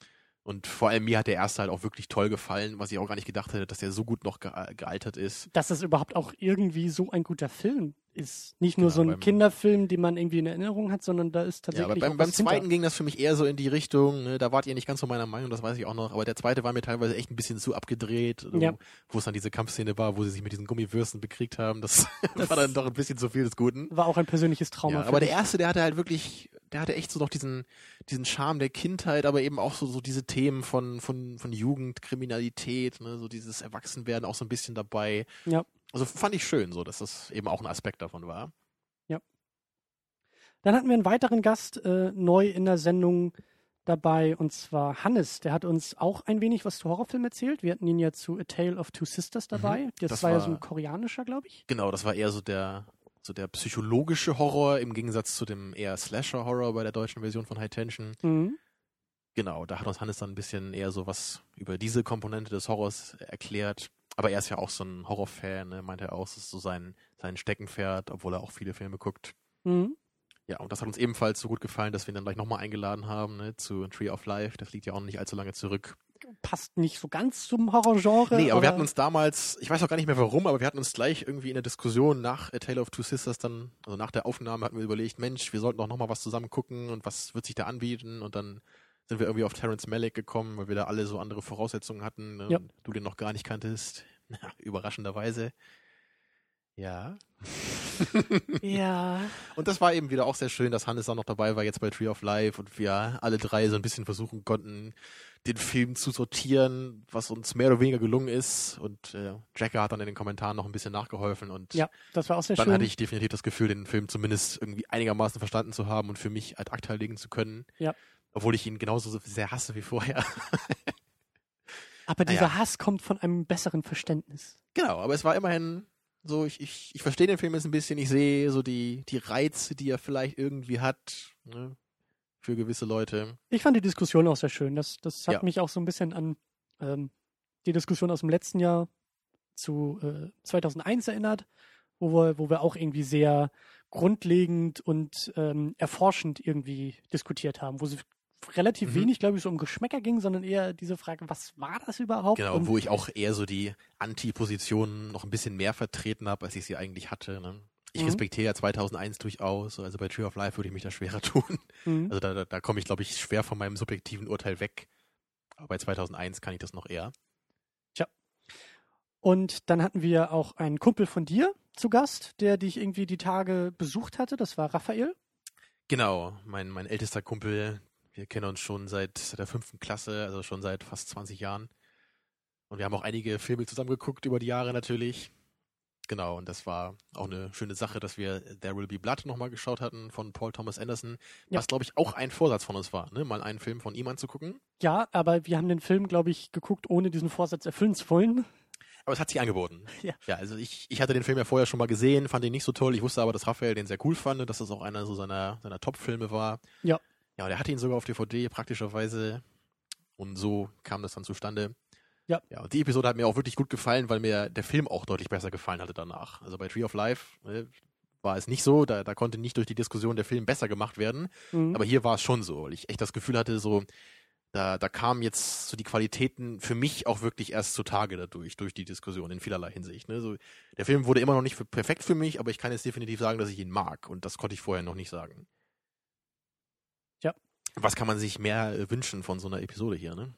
Und vor allem mir hat der erste halt auch wirklich toll gefallen, was ich auch gar nicht gedacht hätte, dass der so gut noch ge gealtert ist. Dass es überhaupt auch irgendwie so ein guter Film ist. Nicht nur genau, so ein Kinderfilm, den man irgendwie in Erinnerung hat, sondern da ist tatsächlich. Ja, aber beim, beim zweiten hinter. ging das für mich eher so in die Richtung, ne, da wart ihr nicht ganz so meiner Meinung, das weiß ich auch noch, aber der zweite war mir teilweise echt ein bisschen zu abgedreht, ja. wo es dann diese Kampfszene war, wo sie sich mit diesen Gummiwürsten bekriegt haben. Das, das war dann doch ein bisschen zu viel des Guten. War auch ein persönliches Trauma. Ja, aber der erste, der hatte halt wirklich der hatte echt so noch diesen, diesen Charme der Kindheit, aber eben auch so, so diese Themen von, von, von Jugend, Kriminalität, ne, so dieses Erwachsenwerden auch so ein bisschen dabei. Ja. Also fand ich schön, so, dass das eben auch ein Aspekt davon war. Ja. Dann hatten wir einen weiteren Gast äh, neu in der Sendung dabei und zwar Hannes. Der hat uns auch ein wenig was zu Horrorfilmen erzählt. Wir hatten ihn ja zu A Tale of Two Sisters dabei. Mhm, das, das, war ja so ein koreanischer, glaube ich. Genau, das war eher so der so der psychologische Horror im Gegensatz zu dem eher Slasher-Horror bei der deutschen Version von High Tension. Mhm. Genau, da hat uns Hannes dann ein bisschen eher so was über diese Komponente des Horrors erklärt. Aber er ist ja auch so ein Horrorfan, ne? meint er auch, das ist so sein, sein Steckenpferd, obwohl er auch viele Filme guckt. Mhm. Ja, und das hat uns ebenfalls so gut gefallen, dass wir ihn dann gleich nochmal eingeladen haben ne, zu Tree of Life. Das liegt ja auch nicht allzu lange zurück passt nicht so ganz zum Horrorgenre. Nee, aber, aber, wir hatten uns damals, ich weiß auch gar nicht mehr warum, aber wir hatten uns gleich irgendwie in der Diskussion nach A Tale of Two Sisters dann, also nach der Aufnahme hatten wir überlegt, Mensch, wir sollten doch nochmal was zusammen gucken und was wird sich da anbieten und dann sind wir irgendwie auf Terence Malick gekommen, weil wir da alle so andere Voraussetzungen hatten ne, ja. und du den noch gar nicht kanntest. Überraschenderweise. Ja. ja. Und das war eben wieder auch sehr schön, dass Hannes auch noch dabei war, jetzt bei Tree of Life und wir alle drei so ein bisschen versuchen konnten, den Film zu sortieren, was uns mehr oder weniger gelungen ist. Und äh, Jacker hat dann in den Kommentaren noch ein bisschen nachgeholfen und ja, das war auch sehr dann schön. hatte ich definitiv das Gefühl, den Film zumindest irgendwie einigermaßen verstanden zu haben und für mich ad acta legen zu können. Ja. Obwohl ich ihn genauso sehr hasse wie vorher. aber dieser naja. Hass kommt von einem besseren Verständnis. Genau, aber es war immerhin so, ich, ich, ich verstehe den Film jetzt ein bisschen, ich sehe so die, die Reize, die er vielleicht irgendwie hat. Ne? für gewisse Leute. Ich fand die Diskussion auch sehr schön. Das, das hat ja. mich auch so ein bisschen an ähm, die Diskussion aus dem letzten Jahr zu äh, 2001 erinnert, wo wir, wo wir auch irgendwie sehr grundlegend und ähm, erforschend irgendwie diskutiert haben, wo sie relativ mhm. wenig, glaube ich, so um Geschmäcker ging, sondern eher diese Frage, was war das überhaupt? Genau, und wo ich auch eher so die Anti-Positionen noch ein bisschen mehr vertreten habe, als ich sie eigentlich hatte. Ne? Ich Mhm. respektiere ja 2001 durchaus, also bei Tree of Life würde ich mich da schwerer tun. Mhm. Also da, da, da komme ich, glaube ich, schwer von meinem subjektiven Urteil weg. Aber bei 2001 kann ich das noch eher. Und dann hatten wir auch einen Kumpel von dir zu Gast, der dich irgendwie die Tage besucht hatte. Das war Raphael. Genau, mein, mein ältester Kumpel, wir kennen uns schon seit, der fünften Klasse, also schon seit fast 20 Jahren. Und wir haben auch einige Filme zusammen geguckt über die Jahre natürlich. Genau, und das war auch eine schöne Sache, dass wir There Will Be Blood nochmal geschaut hatten von Paul Thomas Anderson, Ja. was glaube ich auch ein Vorsatz von uns war, ne? mal einen Film von ihm anzugucken. Ja, aber wir haben den Film, glaube ich, geguckt, ohne diesen Vorsatz erfüllen zu wollen. Aber es hat sich angeboten. Ja. Ja, also ich, ich hatte den Film ja vorher schon mal gesehen, fand ihn nicht so toll. Ich wusste aber, dass Raphael den sehr cool fand und dass das auch einer so seiner, seiner Top-Filme war. Ja. Ja, und er hatte ihn sogar auf DVD praktischerweise. Und so kam das dann zustande. Ja. Ja, und die Episode hat mir auch wirklich gut gefallen, weil mir der Film auch deutlich besser gefallen hatte danach. Also bei Tree of Life äh, war es nicht so, da, da konnte nicht durch die Diskussion der Film besser gemacht werden. Mhm. Aber hier war es schon so, weil ich echt das Gefühl hatte, so, da, da kamen jetzt so die Qualitäten für mich auch wirklich erst zutage dadurch, durch die Diskussion in vielerlei Hinsicht. Ne? So, der Film wurde immer noch nicht perfekt für mich, aber ich kann jetzt definitiv sagen, dass ich ihn mag. Und das konnte ich vorher noch nicht sagen. Ja. Was kann man sich mehr äh, wünschen von so einer Episode hier, ne?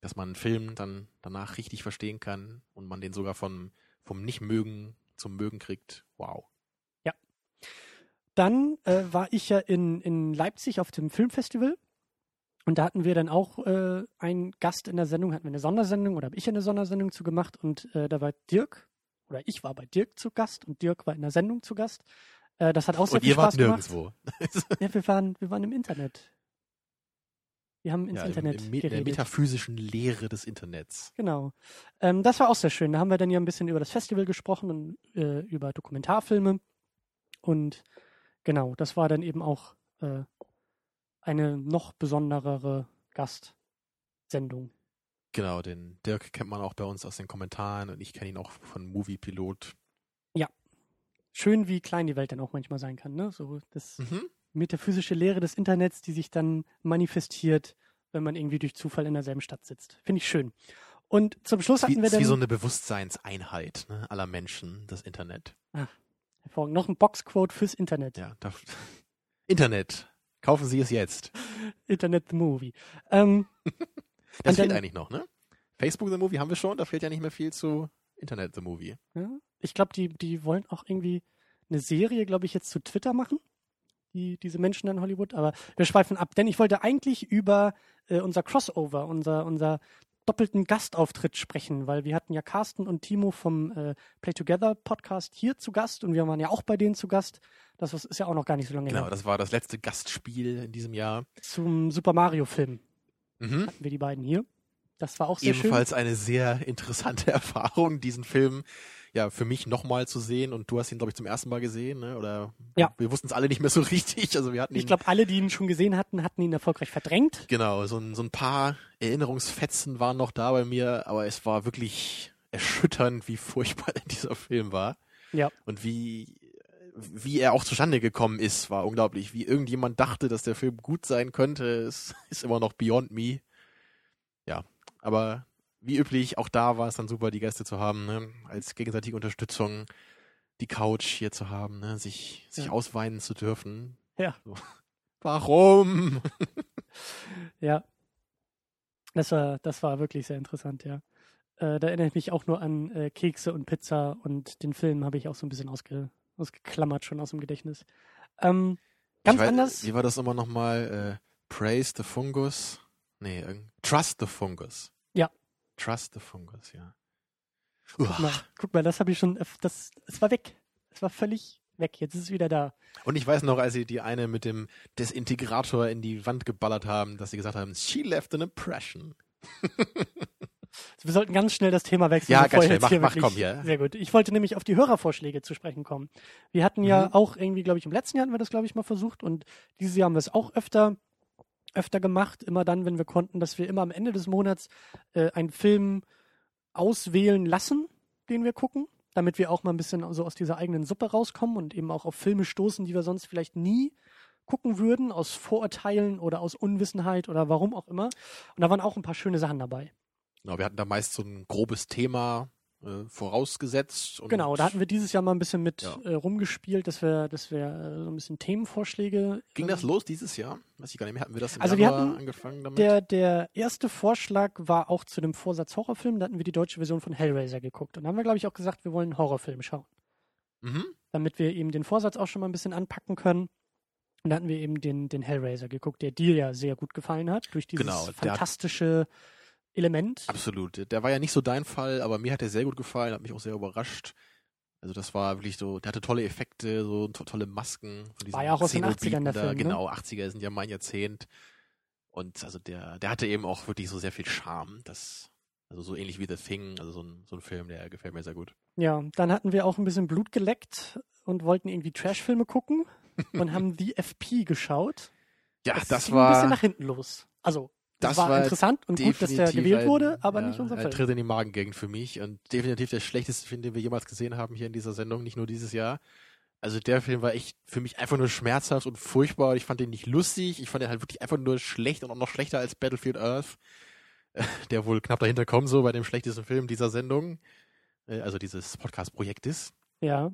Dass man einen Film dann danach richtig verstehen kann und man den sogar von, vom Nicht-Mögen zum Mögen kriegt. Wow. Dann äh, war ich ja in, in Leipzig auf dem Filmfestival. Und da hatten wir dann auch äh, einen Gast in der Sendung, hatten wir eine Sondersendung oder habe ich eine Sondersendung zu gemacht. Und äh, da war Dirk, oder ich war bei Dirk zu Gast und Dirk war in der Sendung zu Gast. Äh, das hat auch sehr Und viel ihr wart Spaß gemacht. nirgendwo. Ja, wir waren, wir waren im Internet. Wir haben ins ja, im- Internet im, der geredet. metaphysischen Lehre des Internets. Genau. Ähm, das war auch sehr schön. Da haben wir dann ja ein bisschen über das Festival gesprochen und äh, über Dokumentarfilme. Und genau, das war dann eben auch äh, eine noch besonderere Gastsendung. Genau, den Dirk kennt man auch bei uns aus den Kommentaren und ich kenne ihn auch von Movie Pilot. Schön, wie klein die Welt dann auch manchmal sein kann. Ne? So das Mhm. metaphysische Lehre des Internets, die sich dann manifestiert, wenn man irgendwie durch Zufall in derselben Stadt sitzt. Finde ich schön. Und zum Schluss Wie, hatten wir ist wie dann so eine Bewusstseinseinheit ne, aller Menschen, das Internet. hervorragend, noch ein Boxquote fürs Internet. Ja, da, Internet. Kaufen Sie es jetzt. Internet the Movie. Ähm, Das fehlt dann- eigentlich noch, ne? Facebook The Movie haben wir schon, da fehlt ja nicht mehr viel zu Internet The Movie. Ja, ich glaube, die, die wollen auch irgendwie eine Serie, glaube ich, jetzt zu Twitter machen. Die, diese Menschen in Hollywood. Aber wir schweifen ab, denn ich wollte eigentlich über äh, unser Crossover, unser, unser doppelten Gastauftritt sprechen, weil wir hatten ja Carsten und Timo vom äh, Play Together Podcast hier zu Gast und wir waren ja auch bei denen zu Gast. Das ist ja auch noch gar nicht so lange Genau, her. das war das letzte Gastspiel in diesem Jahr. Zum Super Mario Film Mhm. hatten wir die beiden hier. Das war auch sehr Ebenfalls eine sehr interessante Erfahrung, diesen Film ja für mich nochmal zu sehen. Und du hast ihn, glaube ich, zum ersten Mal gesehen, ne? Oder Ja. wir wussten es alle nicht mehr so richtig. Also wir hatten schön. Ich glaube, alle, die ihn schon gesehen hatten, hatten ihn erfolgreich verdrängt. Genau, so ein, so ein paar Erinnerungsfetzen waren noch da bei mir, aber es war wirklich erschütternd, wie furchtbar dieser Film war. Ja. Und wie, wie er auch zustande gekommen ist, war unglaublich. Wie irgendjemand dachte, dass der Film gut sein könnte, ist, ist immer noch beyond me. Ja, aber wie üblich, auch da war es dann super, die Gäste zu haben, ne? als gegenseitige Unterstützung, die Couch hier zu haben, ne? sich, sich Ja. ausweinen zu dürfen. Ja. So. Warum? Ja. Das war, das war wirklich sehr interessant, ja. Äh, da erinnere ich mich auch nur an äh, Kekse und Pizza und den Film habe ich auch so ein bisschen ausge, ausgeklammert schon aus dem Gedächtnis. Ähm, ganz weiß- anders. Wie war das immer nochmal? Äh, praise the fungus? Nee, trust the fungus. Trust the fungus, ja. Guck mal, guck mal, das habe ich schon, das, es war weg. Es war völlig weg. Jetzt ist es wieder da. Und ich weiß noch, als sie die eine mit dem Desintegrator in die Wand geballert haben, dass sie gesagt haben, she left an impression. Wir sollten ganz schnell das Thema wechseln. Ja, ganz schnell. Mach- hier mach, komm hier. Sehr gut. Ich wollte nämlich auf die Hörervorschläge zu sprechen kommen. Wir hatten ja Mhm. auch irgendwie, glaube ich, im letzten Jahr hatten wir das, glaube ich, mal versucht und dieses Jahr haben wir es auch öfter, öfter gemacht. Immer dann, wenn wir konnten, dass wir immer am Ende des Monats äh, einen Film auswählen lassen, den wir gucken, damit wir auch mal ein bisschen so aus dieser eigenen Suppe rauskommen und eben auch auf Filme stoßen, die wir sonst vielleicht nie gucken würden, aus Vorurteilen oder aus Unwissenheit oder warum auch immer. Und da waren auch ein paar schöne Sachen dabei. Genau, wir hatten da meist so ein grobes Thema, äh, vorausgesetzt. Und Genau, da hatten wir dieses Jahr mal ein bisschen mit Ja. äh, rumgespielt, dass wir, dass wir äh, so ein bisschen Themenvorschläge. Ging ähm, das los dieses Jahr? Weiß ich gar nicht mehr. Hatten wir das im Also wir Januar hatten angefangen damit? Der, der erste Vorschlag war auch zu dem Vorsatz Horrorfilm. Da hatten wir die deutsche Version von Hellraiser geguckt. Und da haben wir, glaube ich, auch gesagt, wir wollen einen Horrorfilm schauen. mhm. Damit wir eben den Vorsatz auch schon mal ein bisschen anpacken können. Und da hatten wir eben den, den Hellraiser geguckt, der dir ja sehr gut gefallen hat, durch dieses Genau, der hat- fantastische Element. Absolut. Der war ja nicht so dein Fall, aber mir hat er sehr gut gefallen, hat mich auch sehr überrascht. Also das war wirklich so, der hatte tolle Effekte, so to tolle Masken. War ja auch aus den Zenobiten 80ern der. Film, ne? Genau, 80er sind ja mein Jahrzehnt. Und also der, der hatte eben auch wirklich so sehr viel Charme. Das, also so ähnlich wie The Thing, also so ein, so ein Film, der gefällt mir sehr gut. Ja, dann hatten wir auch ein bisschen Blut geleckt und wollten irgendwie Trashfilme gucken und haben The FP geschaut. Ja, das, ging ein bisschen war, nach hinten los. Also, das, war, war interessant und gut, dass der gewählt ein- wurde, aber ja, nicht unser ein Film. Tritt in die Magengegend für mich und definitiv der schlechteste Film, den wir jemals gesehen haben hier in dieser Sendung, nicht nur dieses Jahr. Also der Film war echt für mich einfach nur schmerzhaft und furchtbar. Ich fand den nicht lustig. Ich fand den halt wirklich einfach nur schlecht und auch noch schlechter als Battlefield Earth, äh, der wohl knapp dahinter kommt, so bei dem schlechtesten Film dieser Sendung, äh, also dieses Podcast-Projektes. Ja.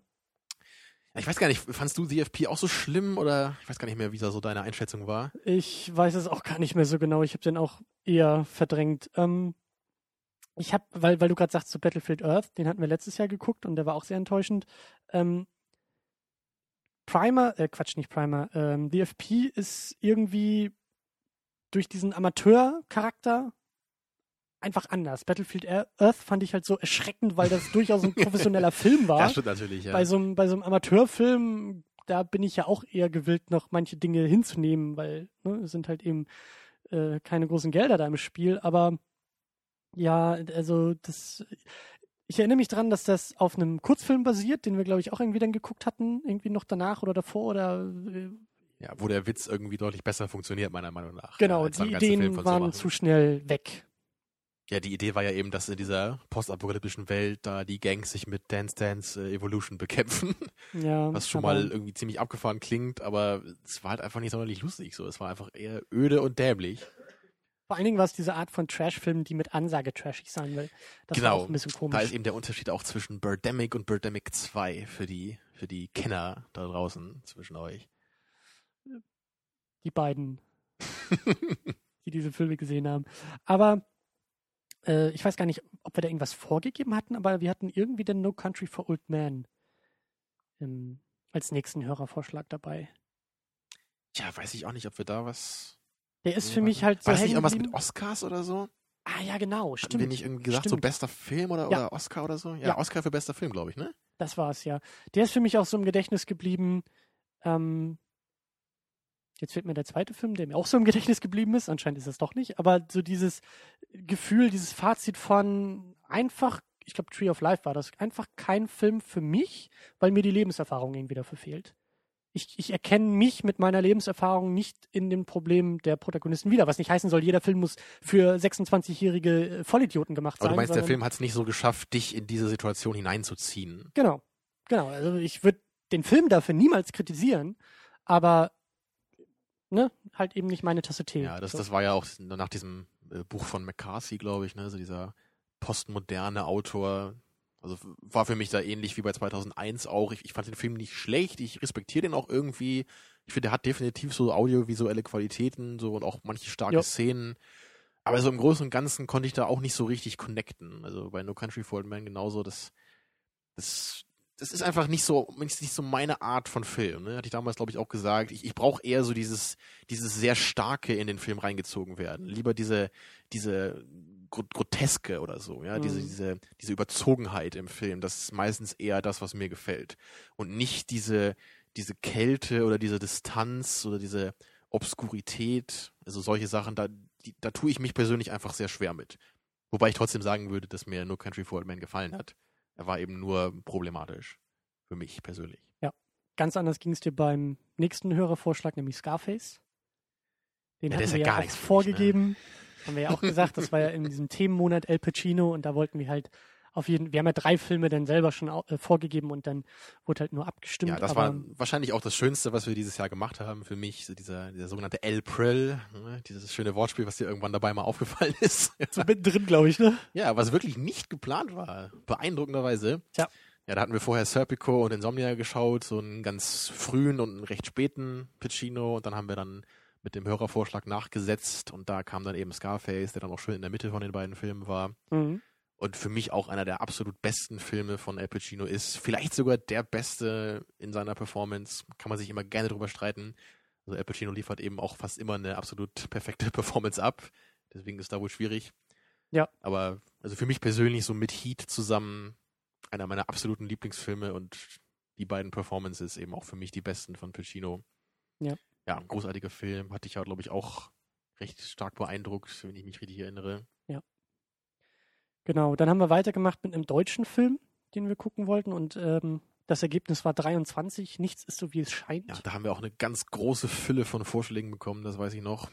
Ich weiß gar nicht, fandst du DFP auch so schlimm oder ich weiß gar nicht mehr, wie da so deine Einschätzung war? Ich weiß es auch gar nicht mehr so genau. Ich habe den auch eher verdrängt. Ähm, ich habe, weil, weil du gerade sagst zu Battlefield Earth, den hatten wir letztes Jahr geguckt und der war auch sehr enttäuschend. Ähm, Primer, äh, Quatsch, nicht Primer, ähm, DFP ist irgendwie durch diesen Amateurcharakter einfach anders. Battlefield Earth fand ich halt so erschreckend, weil das durchaus ein professioneller Film war. Ja, stimmt natürlich, ja. bei so einem, bei so einem Amateurfilm, da bin ich ja auch eher gewillt, noch manche Dinge hinzunehmen, weil ne, es sind halt eben äh, keine großen Gelder da im Spiel. Aber ja, also das. Ich erinnere mich dran, dass das auf einem Kurzfilm basiert, den wir, glaube ich, auch irgendwie dann geguckt hatten, irgendwie noch danach oder davor oder äh, Ja, wo der Witz irgendwie deutlich besser funktioniert, meiner Meinung nach. genau, ja, die Ideen waren zu schnell weg. Ja, die Idee war ja eben, dass in dieser postapokalyptischen Welt da die Gangs sich mit Dance Dance äh, Evolution bekämpfen, Ja, was schon mal irgendwie ziemlich abgefahren klingt, aber es war halt einfach nicht sonderlich lustig so. Es war einfach eher öde und dämlich. Vor allen Dingen war es diese Art von Trash-Film, die mit Ansage trashig sein will. Das war Genau. auch ein bisschen komisch. Da ist eben der Unterschied auch zwischen Birdemic und Birdemic 2 für die, für die Kenner da draußen zwischen euch. die beiden, die diese Filme gesehen haben. Aber äh, ich weiß gar nicht, ob wir da irgendwas vorgegeben hatten, aber wir hatten irgendwie den No Country for Old Men ähm, als nächsten Hörervorschlag dabei. Tja, weiß ich auch nicht, ob wir da was. Der ist für mich halt so War das nicht irgendwas mit. Oscars oder so? Ah ja, genau, Hatten stimmt. wir nicht irgendwie gesagt, so Stimmt. bester Film oder, Ja. oder Oscar oder so? Ja, Ja. Oscar für bester Film, glaube ich, ne? Das war's ja. Der ist für mich auch so im Gedächtnis geblieben. Ähm, jetzt fehlt mir der zweite Film, der mir auch so im Gedächtnis geblieben ist. Anscheinend ist es doch nicht. Aber so dieses Gefühl, dieses Fazit von einfach, ich glaube, Tree of Life war das, einfach kein Film für mich, weil mir die Lebenserfahrung irgendwie dafür fehlt. Ich, ich erkenne mich mit meiner Lebenserfahrung nicht in den Problemen der Protagonisten wieder. Was nicht heißen soll, jeder Film muss für 26-jährige äh, Vollidioten gemacht Aber sein. du meinst, der Film hat es nicht so geschafft, dich in diese Situation hineinzuziehen. Genau, genau. Also ich würde den Film dafür niemals kritisieren, aber ne, halt eben nicht meine Tasse Tee. Ja, das, so. das war ja auch nach diesem äh, Buch von McCarthy, glaube ich, ne, so dieser postmoderne Autor. Also war für mich da ähnlich wie bei 2001 auch. Ich, ich fand den Film nicht schlecht, ich respektiere den auch irgendwie. Ich finde, der hat definitiv so audiovisuelle Qualitäten so und auch manche starke Ja. Szenen. Aber so im Großen und Ganzen konnte ich da auch nicht so richtig connecten. Also bei No Country for Old Men genauso, das, das, das ist einfach nicht so, nicht so meine Art von Film. Ne? Hatte ich damals, glaube ich, auch gesagt. Ich, ich brauche eher so dieses, dieses sehr starke in den Film reingezogen werden. Lieber diese, diese Gro- Groteske oder so, ja, diese, Mhm. diese, diese Überzogenheit im Film. Das ist meistens eher das, was mir gefällt. Und nicht diese, diese Kälte oder diese Distanz oder diese Obskurität, also solche Sachen, da, die, da tue ich mich persönlich einfach sehr schwer mit. Wobei ich trotzdem sagen würde, dass mir No Country for Old Men gefallen hat. Er war eben nur problematisch. Für mich persönlich. Ganz anders ging es dir beim nächsten Hörervorschlag, nämlich Scarface. Den Ja, hatten wir ja ja gar auch für mich, ne? vorgegeben. Haben wir ja auch gesagt, das war ja in diesem Themenmonat El Pacino und da wollten wir halt auf jeden, wir haben ja drei Filme dann selber schon äh, vorgegeben und dann wurde halt nur abgestimmt. Ja, das war wahrscheinlich auch das Schönste, was wir dieses Jahr gemacht haben für mich, so dieser, dieser sogenannte El Prill, ne? dieses schöne Wortspiel, was dir irgendwann dabei mal aufgefallen ist. So mittendrin, glaube ich, ne? Ja, was wirklich nicht geplant war, beeindruckenderweise. Ja. Ja, da hatten wir vorher Serpico und Insomnia geschaut, so einen ganz frühen und einen recht späten Piccino und dann haben wir dann mit dem Hörervorschlag nachgesetzt und da kam dann eben Scarface, der dann auch schön in der Mitte von den beiden Filmen war. Mhm. Und für mich auch einer der absolut besten Filme von Al Pacino ist. Vielleicht sogar der beste in seiner Performance. Kann man sich immer gerne drüber streiten. Also Al Pacino liefert eben auch fast immer eine absolut perfekte Performance ab. Deswegen ist da wohl schwierig. Ja. Aber also für mich persönlich so mit Heat zusammen einer meiner absoluten Lieblingsfilme und die beiden Performances eben auch für mich die besten von Pacino. Ja. Ja, ein großartiger Film. Hatte ich ja, glaube ich, auch recht stark beeindruckt, wenn ich mich richtig erinnere. Genau, dann haben wir weitergemacht mit einem deutschen Film, den wir gucken wollten und ähm, das Ergebnis war 23. Nichts ist so, wie es scheint. Ja, da haben wir auch eine ganz große Fülle von Vorschlägen bekommen, das weiß ich noch.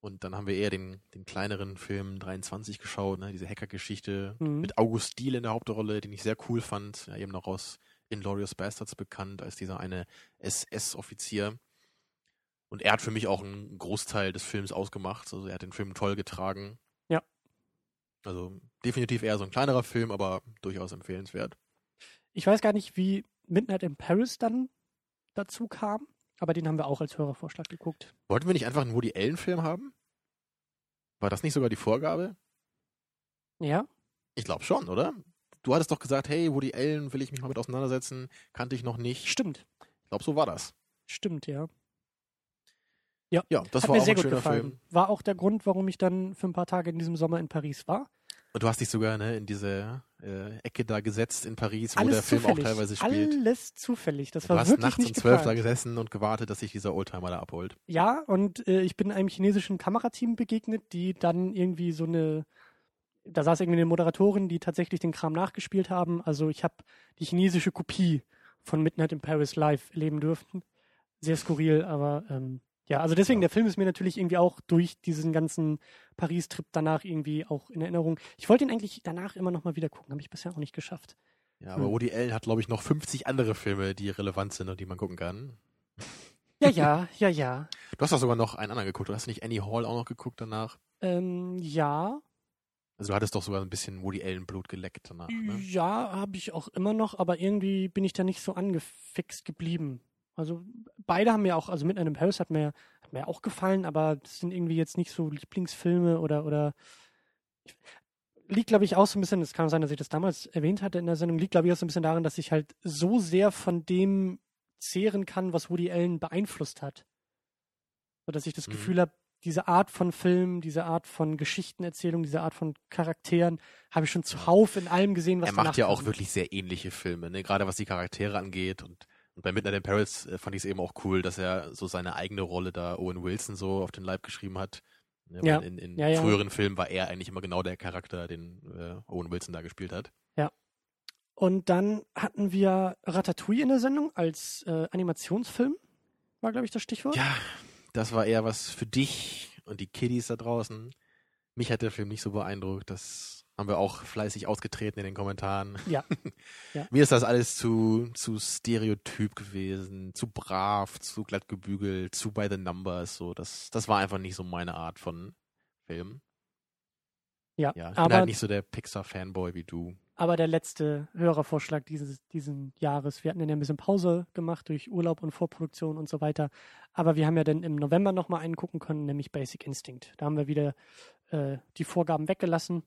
Und dann haben wir eher den, den kleineren Film 23 geschaut, ne? diese Hackergeschichte Mhm. mit August Diehl in der Hauptrolle, den ich sehr cool fand, ja, eben noch aus Inglorious Bastards bekannt, als dieser eine SS-Offizier. Und er hat für mich auch einen Großteil des Films ausgemacht. Also er hat den Film toll getragen. Also definitiv eher so ein kleinerer Film, aber durchaus empfehlenswert. Ich weiß gar nicht, wie Midnight in Paris dann dazu kam, aber den haben wir auch als Hörervorschlag geguckt. Wollten wir nicht einfach einen Woody Allen-Film haben? War das nicht sogar die Vorgabe? Ja, Ich glaube schon, oder? Du hattest doch gesagt, hey, Woody Allen will ich mich mal mit auseinandersetzen, kannte ich noch nicht. stimmt. Ich glaube, so war das. Stimmt, ja. Ja, das Hat war mir auch sehr ein gut schöner gefallen. Film. War auch der Grund, warum ich dann für ein paar Tage in diesem Sommer in Paris war. Und du hast dich sogar ne, in diese äh, Ecke da gesetzt in Paris, wo Alles der Film zufällig. auch teilweise spielt. Alles zufällig. Das du war hast wirklich nachts um nicht zwölf da gesessen und gewartet, dass sich dieser Oldtimer da abholt. Ja, und äh, ich bin einem chinesischen Kamerateam begegnet, die dann irgendwie so eine, da saß irgendwie eine Moderatorin, die tatsächlich den Kram nachgespielt haben. Also ich habe die chinesische Kopie von Midnight in Paris live erleben dürfen. Sehr skurril, aber ähm, ja, also deswegen, Ja. der Film ist mir natürlich irgendwie auch durch diesen ganzen Paris-Trip danach irgendwie auch in Erinnerung. Ich wollte ihn eigentlich danach immer noch mal wieder gucken, habe ich bisher auch nicht geschafft. Ja, aber Hm. Woody Allen hat, glaube ich, noch 50 andere Filme, die relevant sind und die man gucken kann. Ja, ja, ja, ja. Du hast doch sogar noch einen anderen geguckt. Du hast nicht Annie Hall auch noch geguckt danach. Ähm, ja, Also du hattest doch sogar ein bisschen Woody Allen Blut geleckt danach. Ne? Ja, habe ich auch immer noch, aber irgendwie bin ich da nicht so angefixt geblieben. Also beide haben mir auch, also Midnight in Paris hat mir, hat mir auch gefallen, aber das sind irgendwie jetzt nicht so Lieblingsfilme oder oder liegt glaube ich auch so ein bisschen, es kann sein, dass ich das damals erwähnt hatte in der Sendung, liegt glaube ich auch so ein bisschen darin, dass ich halt so sehr von dem zehren kann, was Woody Allen beeinflusst hat. So dass ich das Mhm. Gefühl habe, diese Art von Film, diese Art von Geschichtenerzählung, diese Art von Charakteren habe ich schon zuhauf in allem gesehen, was er macht danach ja auch wirklich sehr ähnliche Filme, ne? gerade was die Charaktere angeht. Und, und bei Midnight in Paris äh, fand ich es eben auch cool, dass er so seine eigene Rolle da Owen Wilson so auf den Leib geschrieben hat. Ja. In, in Ja, ja. früheren Filmen war er eigentlich immer genau der Charakter, den äh, Owen Wilson da gespielt hat. Und dann hatten wir Ratatouille in der Sendung als äh, Animationsfilm, war, glaube ich, das Stichwort. Ja, das war eher was für dich und die Kiddies da draußen. Mich hat der Film nicht so beeindruckt. Das haben wir auch fleißig ausgetreten in den Kommentaren. Ja. Ja. Mir ist das alles zu, zu stereotyp gewesen, zu brav, zu glatt gebügelt, zu by the numbers. So, das, das war einfach nicht so meine Art von Film. Ja, Ja, ich bin aber, halt nicht so der Pixar-Fanboy wie du. aber der letzte Hörervorschlag dieses diesen Jahres. Wir hatten ja ein bisschen Pause gemacht durch Urlaub und Vorproduktion und so weiter. Aber wir haben ja dann im November nochmal einen gucken können, nämlich Basic Instinct. Da haben wir wieder äh, die Vorgaben weggelassen.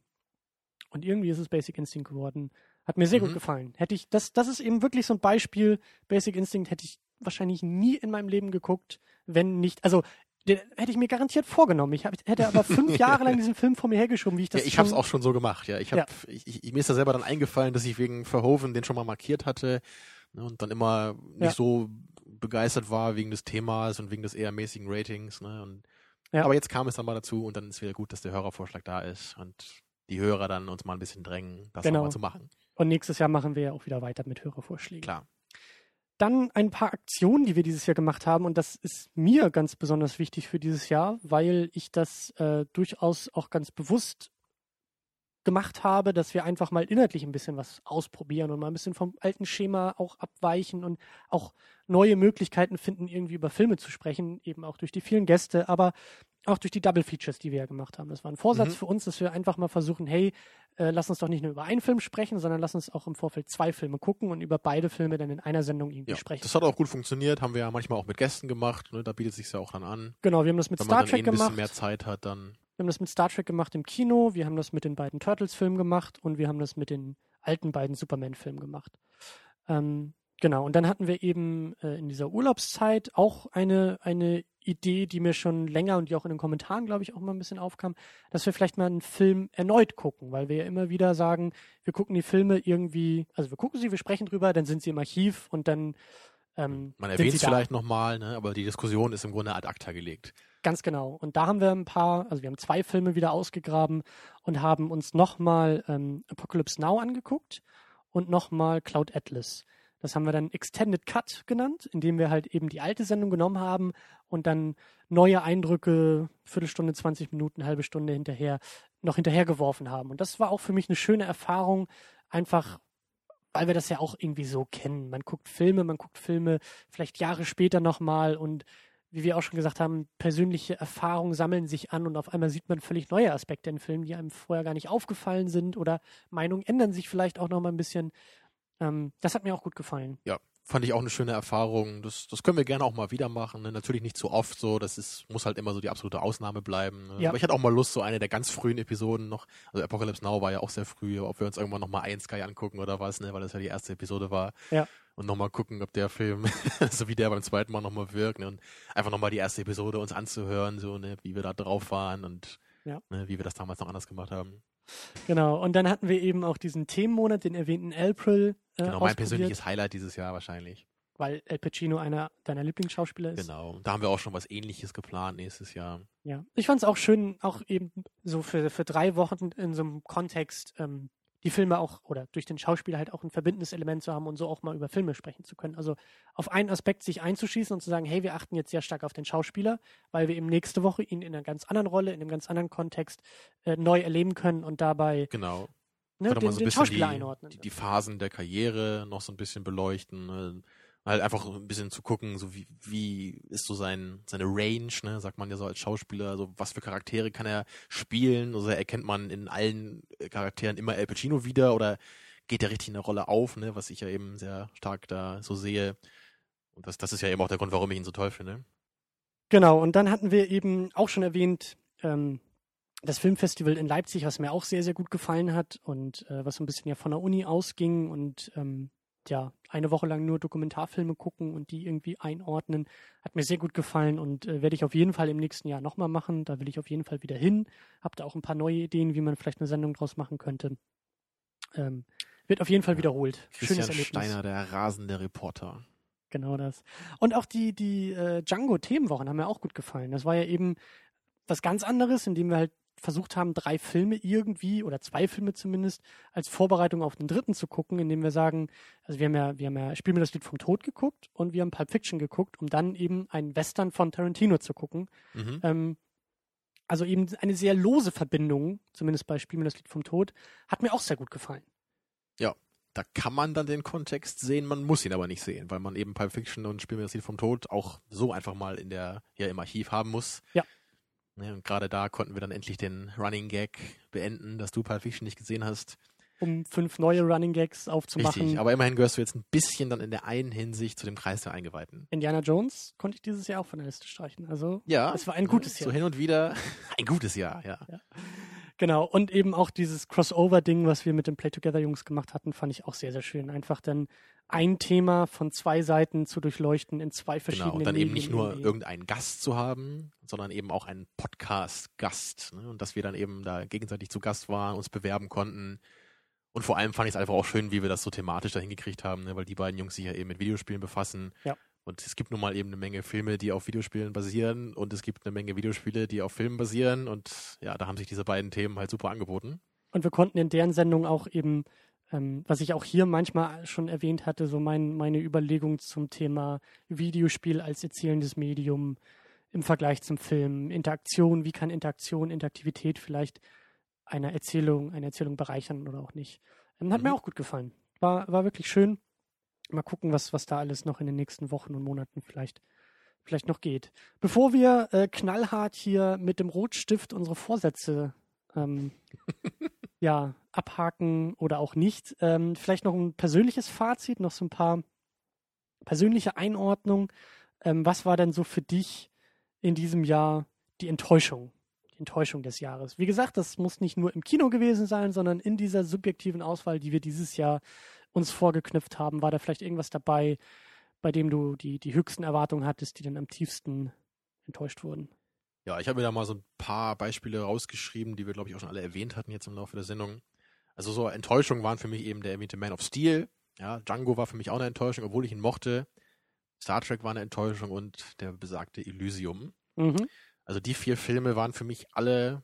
Und irgendwie ist es Basic Instinct geworden. Hat mir sehr Mhm. gut gefallen. Hätte ich, das, das ist eben wirklich so ein Beispiel. Basic Instinct hätte ich wahrscheinlich nie in meinem Leben geguckt, wenn nicht, also den hätte ich mir garantiert vorgenommen. Ich hab, hätte aber fünf Jahre lang diesen Film vor mir hergeschoben, wie ich das ja, ich habe es auch schon so gemacht. Ja, ich habe, Ja. ich, ich, mir ist da selber dann eingefallen, dass ich wegen Verhoeven den schon mal markiert hatte ne, und dann immer nicht Ja. so begeistert war wegen des Themas und wegen des eher mäßigen Ratings. Ne, und, Ja. Aber jetzt kam es dann mal dazu und dann ist wieder gut, dass der Hörervorschlag da ist und die Hörer dann uns mal ein bisschen drängen, das Genau. auch mal zu machen. Und nächstes Jahr machen wir ja auch wieder weiter mit Hörervorschlägen. Klar. Dann ein paar Aktionen, die wir dieses Jahr gemacht haben. Und das ist mir ganz besonders wichtig für dieses Jahr, weil ich das äh, durchaus auch ganz bewusst gemacht habe, dass wir einfach mal inhaltlich ein bisschen was ausprobieren und mal ein bisschen vom alten Schema auch abweichen und auch neue Möglichkeiten finden, irgendwie über Filme zu sprechen, eben auch durch die vielen Gäste, aber auch durch die Double Features, die wir ja gemacht haben. Das war ein Vorsatz mhm. für uns, dass wir einfach mal versuchen, hey, äh, lass uns doch nicht nur über einen Film sprechen, sondern lass uns auch im Vorfeld zwei Filme gucken und über beide Filme dann in einer Sendung irgendwie ja, sprechen. Das hat auch gut funktioniert, haben wir ja manchmal auch mit Gästen gemacht, ne? da bietet sich ja auch dann an. Genau, wir haben das mit Wenn Star man dann Trek eh ein gemacht. bisschen mehr Zeit hat, dann Wir haben das mit Star Trek gemacht im Kino, wir haben das mit den beiden Turtles-Filmen gemacht und wir haben das mit den alten beiden Superman-Filmen gemacht. Ähm, genau, und dann hatten wir eben äh, in dieser Urlaubszeit auch eine, eine Idee, die mir schon länger und die auch in den Kommentaren, glaube ich, auch mal ein bisschen aufkam, dass wir vielleicht mal einen Film erneut gucken, weil wir ja immer wieder sagen, wir gucken die Filme irgendwie, also wir gucken sie, wir sprechen drüber, dann sind sie im Archiv und dann ähm, man erwähnt es vielleicht nochmal, ne? aber die Diskussion ist im Grunde ad acta gelegt. Ganz genau. Und da haben wir ein paar, also wir haben zwei Filme wieder ausgegraben und haben uns nochmal ähm, Apocalypse Now angeguckt und nochmal Cloud Atlas. Das haben wir dann Extended Cut genannt, indem wir halt eben die alte Sendung genommen haben und dann neue Eindrücke, Viertelstunde, 20 Minuten, halbe Stunde hinterher, noch hinterhergeworfen haben. Und das war auch für mich eine schöne Erfahrung, einfach weil wir das ja auch irgendwie so kennen. Man guckt Filme, man guckt Filme vielleicht Jahre später nochmal und wie wir auch schon gesagt haben, persönliche Erfahrungen sammeln sich an und auf einmal sieht man völlig neue Aspekte in Filmen, die einem vorher gar nicht aufgefallen sind oder Meinungen ändern sich vielleicht auch nochmal ein bisschen. Ähm, das hat mir auch gut gefallen. Ja, fand ich auch eine schöne Erfahrung. Das, das können wir gerne auch mal wieder machen. Ne? Natürlich nicht zu oft so, das ist, muss halt immer so die absolute Ausnahme bleiben. Ne? Ja. Aber ich hatte auch mal Lust, so eine der ganz frühen Episoden noch, also Apocalypse Now war ja auch sehr früh, ob wir uns irgendwann nochmal ein Sky angucken oder was, ne? weil das ja die erste Episode war. Ja. Und nochmal gucken, ob der Film, so wie der beim zweiten Mal nochmal wirkt, ne? und einfach nochmal die erste Episode uns anzuhören, so, ne, wie wir da drauf waren und Ja. ne, wie wir das damals noch anders gemacht haben. Genau. Und dann hatten wir eben auch diesen Themenmonat, den erwähnten April. Äh, Genau, mein persönliches Highlight dieses Jahr wahrscheinlich. Weil El Pacino einer deiner Lieblingsschauspieler ist. Genau. Da haben wir auch schon was ähnliches geplant nächstes Jahr. Ja, ich fand es auch schön, auch eben so für, für drei Wochen in so einem Kontext ähm, die Filme auch oder durch den Schauspieler halt auch ein verbindendes Element zu haben und so auch mal über Filme sprechen zu können. Also auf einen Aspekt sich einzuschießen und zu sagen, hey, wir achten jetzt sehr stark auf den Schauspieler, weil wir eben nächste Woche ihn in einer ganz anderen Rolle, in einem ganz anderen Kontext äh, neu erleben können und dabei Genau. Ne, den, so ein bisschen die, einordnen. die, die Phasen der Karriere noch so ein bisschen beleuchten. Ne? Halt einfach ein bisschen zu gucken, so wie, wie ist so sein, seine Range, ne, sagt man ja so als Schauspieler, also was für Charaktere kann er spielen, also erkennt man in allen äh, Charakteren immer El Pacino wieder oder geht er richtig in der Rolle auf, ne, was ich ja eben sehr stark da so sehe. Und das, das ist ja eben auch der Grund, warum ich ihn so toll finde. Genau, und dann hatten wir eben auch schon erwähnt, ähm, das Filmfestival in Leipzig, was mir auch sehr, sehr gut gefallen hat und äh, was so ein bisschen ja von der Uni ausging und ähm, ja, eine Woche lang nur Dokumentarfilme gucken und die irgendwie einordnen, hat mir sehr gut gefallen und äh, werde ich auf jeden Fall im nächsten Jahr nochmal machen. Da will ich auf jeden Fall wieder hin. Hab da auch ein paar neue Ideen, wie man vielleicht eine Sendung draus machen könnte. Ähm, wird auf jeden Fall Ja. wiederholt. Christian Schönes Erlebnis. Steiner, der rasende Reporter. Genau das. Und auch die, die äh, Django-Themenwochen haben mir auch gut gefallen. Das war ja eben was ganz anderes, indem wir halt versucht haben, drei Filme irgendwie oder zwei Filme zumindest als Vorbereitung auf den dritten zu gucken, indem wir sagen, also wir haben ja, wir haben ja Spiel mir das Lied vom Tod geguckt und wir haben Pulp Fiction geguckt, um dann eben einen Western von Tarantino zu gucken. Mhm. Ähm, also eben eine sehr lose Verbindung, zumindest bei Spiel mir das Lied vom Tod, hat mir auch sehr gut gefallen. da kann man dann den Kontext sehen, man muss ihn aber nicht sehen, weil man eben Pulp Fiction und Spiel mir das Lied vom Tod auch so einfach mal in der, ja, im Archiv haben muss. Ja. Ne, und gerade da konnten wir dann endlich den Running Gag beenden, dass du Pulp Fiction nicht gesehen hast. Um fünf neue Running Gags aufzumachen. Richtig, aber immerhin gehörst du jetzt ein bisschen dann in der einen Hinsicht zu dem Kreis der Eingeweihten. Indiana Jones konnte ich dieses Jahr auch von der Liste streichen. Also Ja. es war ein gutes So Jahr. hin und wieder ein gutes Jahr, ja. Genau, und eben auch dieses Crossover-Ding, was wir mit den Play Together-Jungs gemacht hatten, fand ich auch sehr, sehr schön. Einfach dann ein Thema von zwei Seiten zu durchleuchten in zwei verschiedenen Genau, und dann eben nicht Medien nur irgendwie. irgendeinen Gast zu haben, sondern eben auch einen Podcast-Gast. Ne? Und dass wir dann eben da gegenseitig zu Gast waren, uns bewerben konnten. Und vor allem fand ich es einfach auch schön, wie wir das so thematisch da hingekriegt haben, ne? weil die beiden Jungs sich ja eben mit Videospielen befassen. Ja. Und es gibt nun mal eben eine Menge Filme, die auf Videospielen basieren und es gibt eine Menge Videospiele, die auf Filmen basieren. Und ja, da haben sich diese beiden Themen halt super angeboten. Und wir konnten in deren Sendung auch eben, ähm, was ich auch hier manchmal schon erwähnt hatte, so mein, meine Überlegung zum Thema Videospiel als erzählendes Medium im Vergleich zum Film, Interaktion, wie kann Interaktion, Interaktivität vielleicht einer Erzählung, eine Erzählung bereichern oder auch nicht. Ähm, hat mir Mhm. auch gut gefallen. War, war wirklich schön. Mal gucken, was, was da alles noch in den nächsten Wochen und Monaten vielleicht, vielleicht noch geht. Bevor wir äh, knallhart hier mit dem Rotstift unsere Vorsätze ähm, ja, abhaken oder auch nicht, ähm, vielleicht noch ein persönliches Fazit, noch so ein paar persönliche Einordnung. Ähm, was war denn so für dich in diesem Jahr die Enttäuschung? Die Enttäuschung des Jahres. Wie gesagt, das muss nicht nur im Kino gewesen sein, sondern in dieser subjektiven Auswahl, die wir dieses Jahr uns vorgeknüpft haben, war da vielleicht irgendwas dabei, bei dem du die, die höchsten Erwartungen hattest, die dann am tiefsten enttäuscht wurden. Ja, ich habe mir da mal so ein paar Beispiele rausgeschrieben, die wir, glaube ich, auch schon alle erwähnt hatten jetzt im Laufe der Sendung. Also so Enttäuschungen waren für mich eben der erwähnte Man of Steel. Ja, Django war für mich auch eine Enttäuschung, obwohl ich ihn mochte. Star Trek war eine Enttäuschung und der besagte Elysium. Mhm. Also die vier Filme waren für mich alle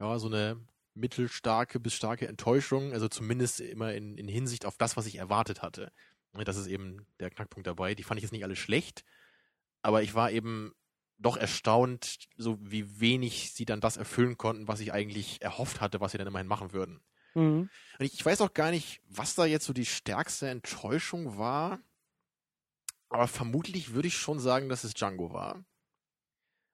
ja so eine mittelstarke bis starke Enttäuschung, also zumindest immer in, in Hinsicht auf das, was ich erwartet hatte. Das ist eben der Knackpunkt dabei. Die fand ich jetzt nicht alle schlecht, aber ich war eben doch erstaunt, so wie wenig sie dann das erfüllen konnten, was ich eigentlich erhofft hatte, was sie dann immerhin machen würden. Mhm. Und ich, ich weiß auch gar nicht, was da jetzt so die stärkste Enttäuschung war. Aber vermutlich würde ich schon sagen, dass es Django war.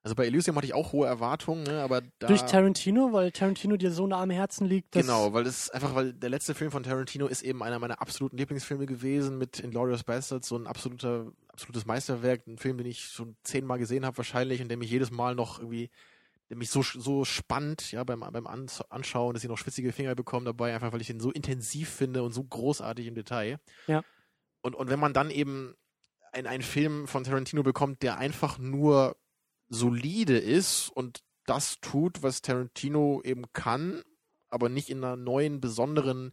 Also bei Elysium hatte ich auch hohe Erwartungen, ne, aber da. Durch Tarantino, weil Tarantino dir so nah am Herzen liegt. Genau, weil das einfach, weil der letzte Film von Tarantino ist eben einer meiner absoluten Lieblingsfilme gewesen mit Inglourious Bastards, so ein absoluter, absolutes Meisterwerk, ein Film, den ich schon zehnmal gesehen habe wahrscheinlich und der mich jedes Mal noch irgendwie, der mich so, so spannt, ja, beim, beim Ans- Anschauen, dass ich noch schwitzige Finger bekomme dabei, einfach weil ich ihn so intensiv finde und so großartig im Detail. Ja. Und, und wenn man dann eben ein, einen Film von Tarantino bekommt, der einfach nur solide ist und das tut, was Tarantino eben kann, aber nicht in einer neuen, besonderen,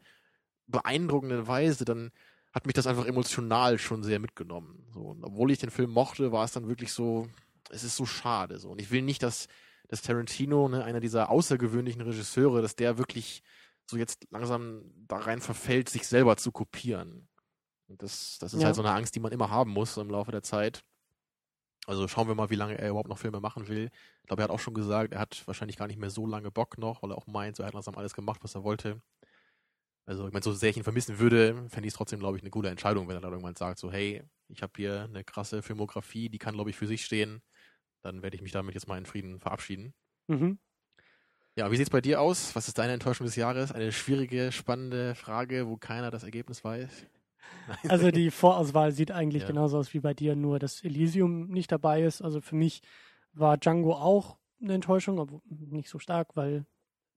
beeindruckenden Weise, dann hat mich das einfach emotional schon sehr mitgenommen. So, und obwohl ich den Film mochte, war es dann wirklich so, es ist so schade. So. Und ich will nicht, dass, dass Tarantino, ne, einer dieser außergewöhnlichen Regisseure, dass der wirklich so jetzt langsam da rein verfällt, sich selber zu kopieren. Und das, das ist Ja. halt so eine Angst, die man immer haben muss im Laufe der Zeit. Also schauen wir mal, wie lange er überhaupt noch Filme machen will. Ich glaube, er hat auch schon gesagt, er hat wahrscheinlich gar nicht mehr so lange Bock noch, weil er auch meint, so er hat langsam alles gemacht, was er wollte. Also, ich meine, so sehr ich ihn vermissen würde, fände ich es trotzdem, glaube ich, eine gute Entscheidung, wenn er dann irgendwann sagt, so, hey, ich habe hier eine krasse Filmografie, die kann, glaube ich, für sich stehen. Dann werde ich mich damit jetzt mal in Frieden verabschieden. Mhm. Ja, wie sieht's bei dir aus? Was ist deine Enttäuschung des Jahres? Eine schwierige, spannende Frage, wo keiner das Ergebnis weiß. Also die Vorauswahl sieht eigentlich Ja. genauso aus wie bei dir, nur dass Elysium nicht dabei ist. Also für mich war Django auch eine Enttäuschung, aber nicht so stark, weil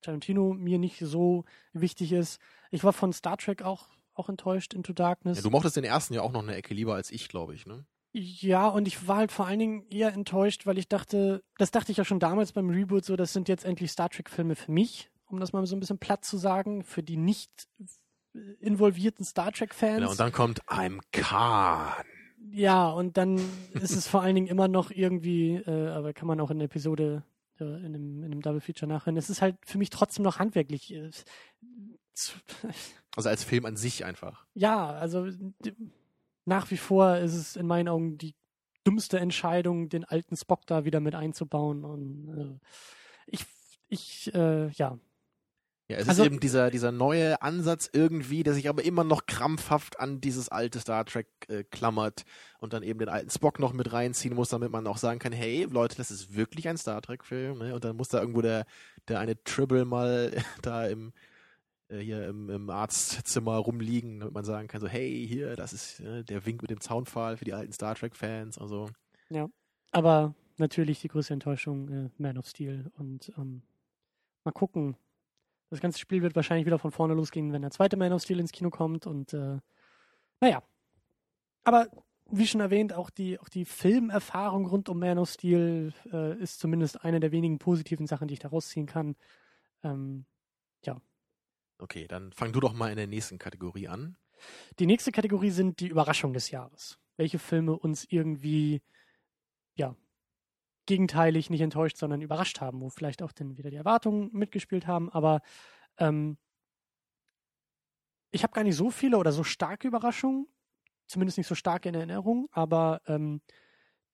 Tarantino mir nicht so wichtig ist. Ich war von Star Trek auch, auch enttäuscht, Into Darkness. Ja, du mochtest den ersten ja auch noch eine Ecke lieber als ich, glaube ich, ne? Ja, und ich war halt vor allen Dingen eher enttäuscht, weil ich dachte, das dachte ich ja schon damals beim Reboot so, das sind jetzt endlich Star Trek-Filme für mich, um das mal so ein bisschen platt zu sagen, für die nicht involvierten Star Trek-Fans. Genau, und dann kommt I'm Khan. Ja, und dann ist es vor allen Dingen immer noch irgendwie, äh, aber kann man auch in der Episode, äh, in, einem, in einem Double Feature nachhören, es ist halt für mich trotzdem noch handwerklich. Äh, Also als Film an sich einfach. ja, also nach wie vor ist es in meinen Augen die dümmste Entscheidung, den alten Spock da wieder mit einzubauen. Und äh, ich, ich, äh, ja, Ja, es Also- ist eben dieser, dieser neue Ansatz irgendwie, der sich aber immer noch krampfhaft an dieses alte Star Trek äh, klammert und dann eben den alten Spock noch mit reinziehen muss, damit man auch sagen kann, hey Leute, das ist wirklich ein Star Trek-Film. Ne? Und dann muss da irgendwo der, der eine Tribble mal da im äh, hier im, im Arztzimmer rumliegen, damit man sagen kann, so, hey, hier, das ist äh, der Wink mit dem Zaunpfahl für die alten Star Trek-Fans. Also, aber natürlich die größte Enttäuschung äh, Man of Steel. Und ähm, mal gucken. Das ganze Spiel wird wahrscheinlich wieder von vorne losgehen, wenn der zweite Man of Steel ins Kino kommt. Und äh, naja. Aber wie schon erwähnt, auch die, auch die Filmerfahrung rund um Man of Steel äh, ist zumindest eine der wenigen positiven Sachen, die ich da rausziehen kann. Ähm, okay, dann fang du doch mal in der nächsten Kategorie an. Die nächste Kategorie sind die Überraschungen des Jahres. Welche Filme uns irgendwie, ja, gegenteilig nicht enttäuscht, sondern überrascht haben, wo vielleicht auch dann wieder die Erwartungen mitgespielt haben. Aber ähm, ich habe gar nicht so viele oder so starke Überraschungen, zumindest nicht so stark in Erinnerung, aber ähm,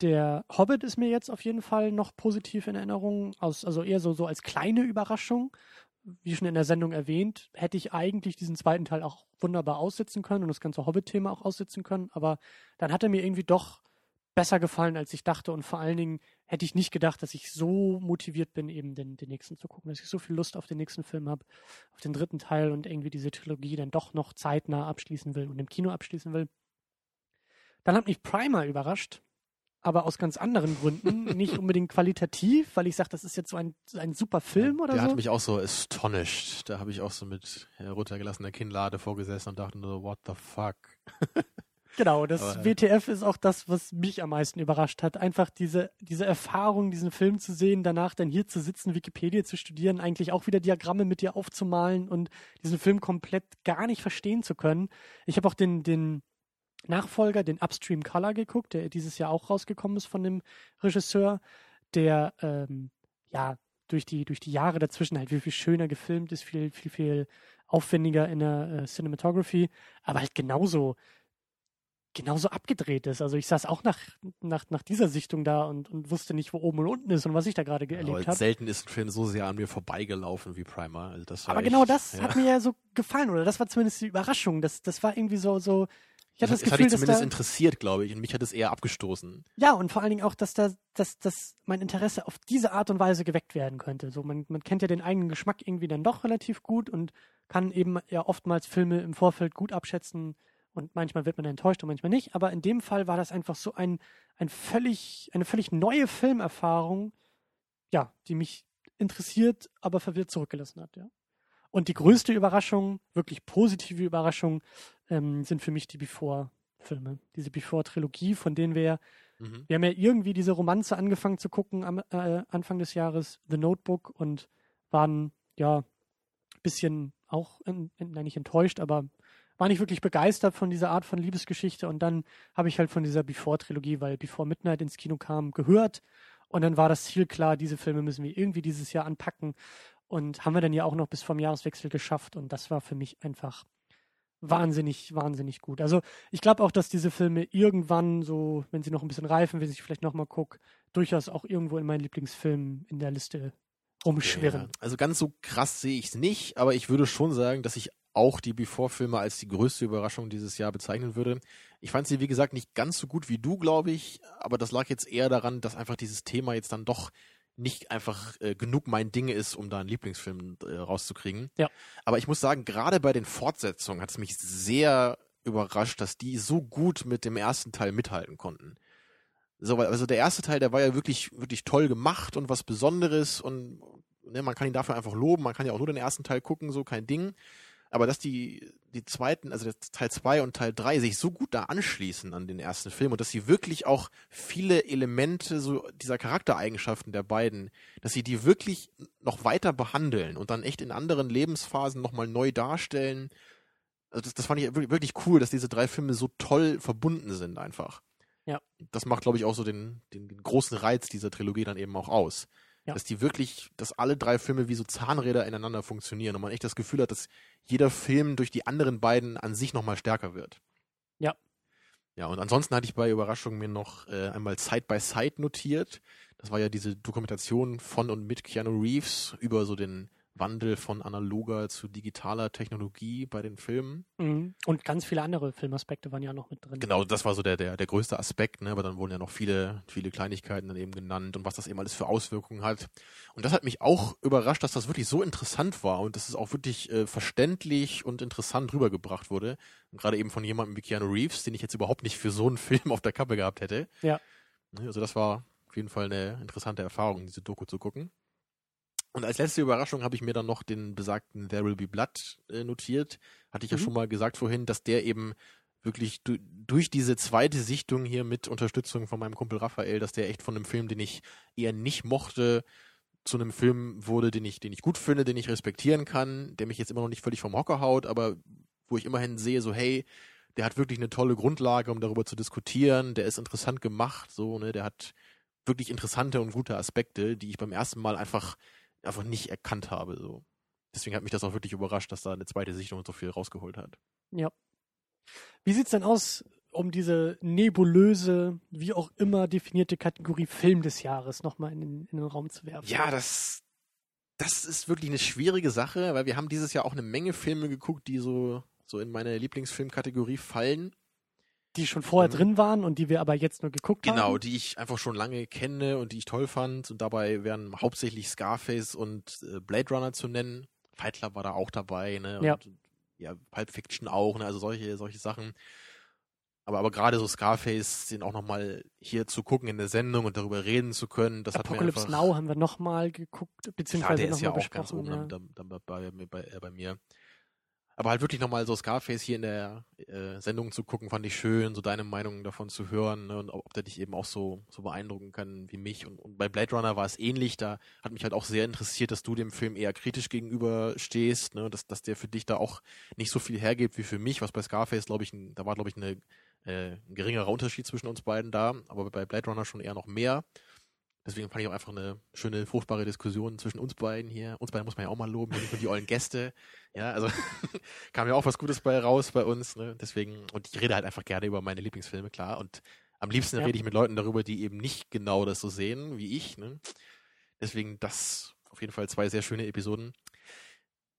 der Hobbit ist mir jetzt auf jeden Fall noch positiv in Erinnerung, aus, also eher so, so als kleine Überraschung, wie schon in der Sendung erwähnt, hätte ich eigentlich diesen zweiten Teil auch wunderbar aussitzen können und das ganze Hobbit-Thema auch aussitzen können. Aber dann hat er mir irgendwie doch besser gefallen, als ich dachte. Und vor allen Dingen hätte ich nicht gedacht, dass ich so motiviert bin, eben den, den nächsten zu gucken, dass ich so viel Lust auf den nächsten Film habe, auf den dritten Teil und irgendwie diese Trilogie dann doch noch zeitnah abschließen will und im Kino abschließen will. Dann hat mich Primer überrascht, aber aus ganz anderen Gründen. nicht unbedingt qualitativ, weil ich sage, das ist jetzt so ein, ein super Film oder Der so. hat mich auch so astonished. Da habe ich auch so mit heruntergelassener Kinnlade vorgesessen und dachte nur, what the fuck? Genau, das Aber, WTF ist auch das, was mich am meisten überrascht hat. Einfach diese, diese Erfahrung, diesen Film zu sehen, danach dann hier zu sitzen, Wikipedia zu studieren, eigentlich auch wieder Diagramme mit dir aufzumalen und diesen Film komplett gar nicht verstehen zu können. Ich habe auch den, den Nachfolger, den Upstream Color geguckt, der dieses Jahr auch rausgekommen ist von dem Regisseur, der ähm, ja durch die, durch die Jahre dazwischen halt viel, viel schöner gefilmt ist, viel, viel, viel aufwendiger in der äh, Cinematography, aber halt genauso genauso abgedreht ist. Also ich saß auch nach, nach, nach dieser Sichtung da und, und wusste nicht, wo oben und unten ist und was ich da gerade Aber erlebt habe. selten ist ein Film so sehr an mir vorbeigelaufen wie Primer. Also das Aber echt, genau das ja. hat mir ja so gefallen, oder das war zumindest die Überraschung. Das, das war irgendwie so, so, ich hatte das, das hat Gefühl, dich dass zumindest da, interessiert, glaube ich, und mich hat es eher abgestoßen. ja, und vor allen Dingen auch, dass da, dass, dass mein Interesse auf diese Art und Weise geweckt werden könnte. So, man, man kennt ja den eigenen Geschmack irgendwie dann doch relativ gut und kann eben ja oftmals Filme im Vorfeld gut abschätzen, und manchmal wird man enttäuscht und manchmal nicht. Aber in dem Fall war das einfach so ein, ein völlig, eine völlig neue Filmerfahrung, ja, die mich interessiert, aber verwirrt zurückgelassen hat, ja. Und die größte Überraschung, wirklich positive Überraschung, ähm, sind für mich die Before-Filme. Diese Before-Trilogie, von denen wir, Mhm. wir haben ja irgendwie diese Romanze angefangen zu gucken am äh, Anfang des Jahres, The Notebook, und waren, ja, bisschen auch, in, in, nein, nicht enttäuscht, aber war nicht wirklich begeistert von dieser Art von Liebesgeschichte und dann habe ich halt von dieser Before-Trilogie, weil Before Midnight ins Kino kam, gehört und dann war das Ziel klar, diese Filme müssen wir irgendwie dieses Jahr anpacken und haben wir dann ja auch noch bis vom Jahreswechsel geschafft und das war für mich einfach wahnsinnig, wahnsinnig gut. Also ich glaube auch, dass diese Filme irgendwann so, wenn sie noch ein bisschen reifen, wenn ich vielleicht nochmal gucke, durchaus auch irgendwo in meinen Lieblingsfilmen in der Liste rumschwirren. Ja, also ganz so krass sehe ich es nicht, aber ich würde schon sagen, dass ich auch die Before-Filme als die größte Überraschung dieses Jahr bezeichnen würde. Ich fand sie, wie gesagt, nicht ganz so gut wie du, glaube ich, aber das lag jetzt eher daran, dass einfach dieses Thema jetzt dann doch nicht einfach äh, genug mein Ding ist, um da einen Lieblingsfilm äh, rauszukriegen. Ja. Aber ich muss sagen, gerade bei den Fortsetzungen hat es mich sehr überrascht, dass die so gut mit dem ersten Teil mithalten konnten. So, weil, also der erste Teil, der war ja wirklich, wirklich toll gemacht und was Besonderes und ne, man kann ihn dafür einfach loben, man kann ja auch nur den ersten Teil gucken, so kein Ding. Aber dass die, die zweiten, also Teil 2 und Teil 3 sich so gut da anschließen an den ersten Film und dass sie wirklich auch viele Elemente so dieser Charaktereigenschaften der beiden, dass sie die wirklich noch weiter behandeln und dann echt in anderen Lebensphasen nochmal neu darstellen. Also das, das fand ich wirklich, wirklich cool, dass diese drei Filme so toll verbunden sind einfach. Ja. Das macht, glaube ich, auch so den, den, den großen Reiz dieser Trilogie dann eben auch aus. Ja. Dass die wirklich, dass alle drei Filme wie so Zahnräder ineinander funktionieren und man echt das Gefühl hat, dass jeder Film durch die anderen beiden an sich nochmal stärker wird. Ja. Ja, und ansonsten hatte ich bei Überraschung mir noch äh, einmal Side by Side notiert. Das war ja diese Dokumentation von und mit Keanu Reeves über so den Wandel von analoger zu digitaler Technologie bei den Filmen. Mhm. Und ganz viele andere Filmaspekte waren ja noch mit drin. Genau, das war so der, der, der größte Aspekt, ne? aber dann wurden ja noch viele, viele Kleinigkeiten dann eben genannt und was das eben alles für Auswirkungen hat. Und das hat mich auch überrascht, dass das wirklich so interessant war und dass es auch wirklich äh, verständlich und interessant rübergebracht wurde. Und gerade eben von jemandem wie Keanu Reeves, den ich jetzt überhaupt nicht für so einen Film auf der Kappe gehabt hätte. Ja. Ne, Also das war auf jeden Fall eine interessante Erfahrung, diese Doku zu gucken. Und als letzte Überraschung habe ich mir dann noch den besagten There Will Be Blood äh, notiert. Hatte ich ja Mhm. schon mal gesagt vorhin, dass der eben wirklich du durch diese zweite Sichtung hier mit Unterstützung von meinem Kumpel Raphael, dass der echt von einem Film, den ich eher nicht mochte, zu einem Film wurde, den ich, den ich gut finde, den ich respektieren kann, der mich jetzt immer noch nicht völlig vom Hocker haut, aber wo ich immerhin sehe, so hey, der hat wirklich eine tolle Grundlage, um darüber zu diskutieren, der ist interessant gemacht, so, ne, der hat wirklich interessante und gute Aspekte, die ich beim ersten Mal einfach, einfach nicht erkannt habe, so. Deswegen hat mich das auch wirklich überrascht, dass da eine zweite Sichtung so viel rausgeholt hat. Ja. Wie sieht's denn aus, um diese nebulöse, wie auch immer definierte Kategorie Film des Jahres nochmal in, den- in den Raum zu werfen? Ja, das, das ist wirklich eine schwierige Sache, weil wir haben dieses Jahr auch eine Menge Filme geguckt, die so, so in meine Lieblingsfilmkategorie fallen. Die schon vorher Mhm. drin waren und die wir aber jetzt nur geguckt haben. Genau, die ich einfach schon lange kenne und die ich toll fand. Und dabei wären hauptsächlich Scarface und äh, Blade Runner zu nennen. Fight Club war da auch dabei, ne? Und, Ja. ja, Pulp Fiction auch, ne? Also solche, solche Sachen. Aber, aber gerade so Scarface, den auch nochmal hier zu gucken in der Sendung und darüber reden zu können, das hat mir Apocalypse einfach... Now haben wir nochmal geguckt, beziehungsweise der ist ja auch ganz oben ja. bei, bei, bei, bei mir. Aber halt wirklich nochmal so Scarface hier in der äh, Sendung zu gucken, fand ich schön, so deine Meinung davon zu hören ne, und ob, ob der dich eben auch so, so beeindrucken kann wie mich. Und, und bei Blade Runner war es ähnlich, da hat mich halt auch sehr interessiert, dass du dem Film eher kritisch gegenüber stehst, ne, dass, dass der für dich da auch nicht so viel hergibt wie für mich, was bei Scarface, glaube ich, da war, glaube ich, eine, äh, ein geringerer Unterschied zwischen uns beiden da, aber bei Blade Runner schon eher noch mehr. Deswegen fand ich auch einfach eine schöne, fruchtbare Diskussion zwischen uns beiden hier. Uns beiden muss man ja auch mal loben, nicht nur die ollen Gäste. Ja, also kam ja auch was Gutes bei raus bei uns. Ne? Deswegen, und ich rede halt einfach gerne über meine Lieblingsfilme, klar. Und am liebsten Ja. rede ich mit Leuten darüber, die eben nicht genau das so sehen wie ich. Ne? Deswegen das auf jeden Fall zwei sehr schöne Episoden.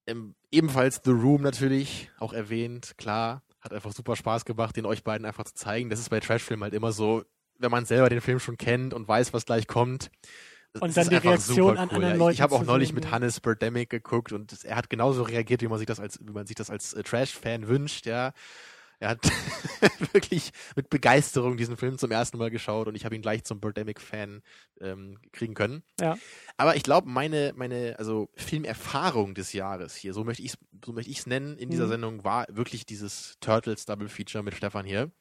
Ähm, ebenfalls The Room natürlich, auch erwähnt, klar. Hat einfach super Spaß gemacht, den euch beiden einfach zu zeigen. Das ist bei Trashfilmen halt immer so, wenn man selber den Film schon kennt und weiß, was gleich kommt. Und dann die Reaktion an cool, anderen. Leuten Ich habe auch neulich mit. Hannes Birdemic geguckt und er hat genauso reagiert, wie man sich das als, wie man sich das als äh, Trash-Fan wünscht, ja. Er hat wirklich mit Begeisterung diesen Film zum ersten Mal geschaut und ich habe ihn gleich zum Birdemic-Fan ähm, kriegen können. Ja. Aber ich glaube, meine, meine, also Filmerfahrung des Jahres hier, so möchte ich es so möchte ich's nennen, in dieser Mhm. Sendung war wirklich dieses Turtles Double Feature mit Stefan hier.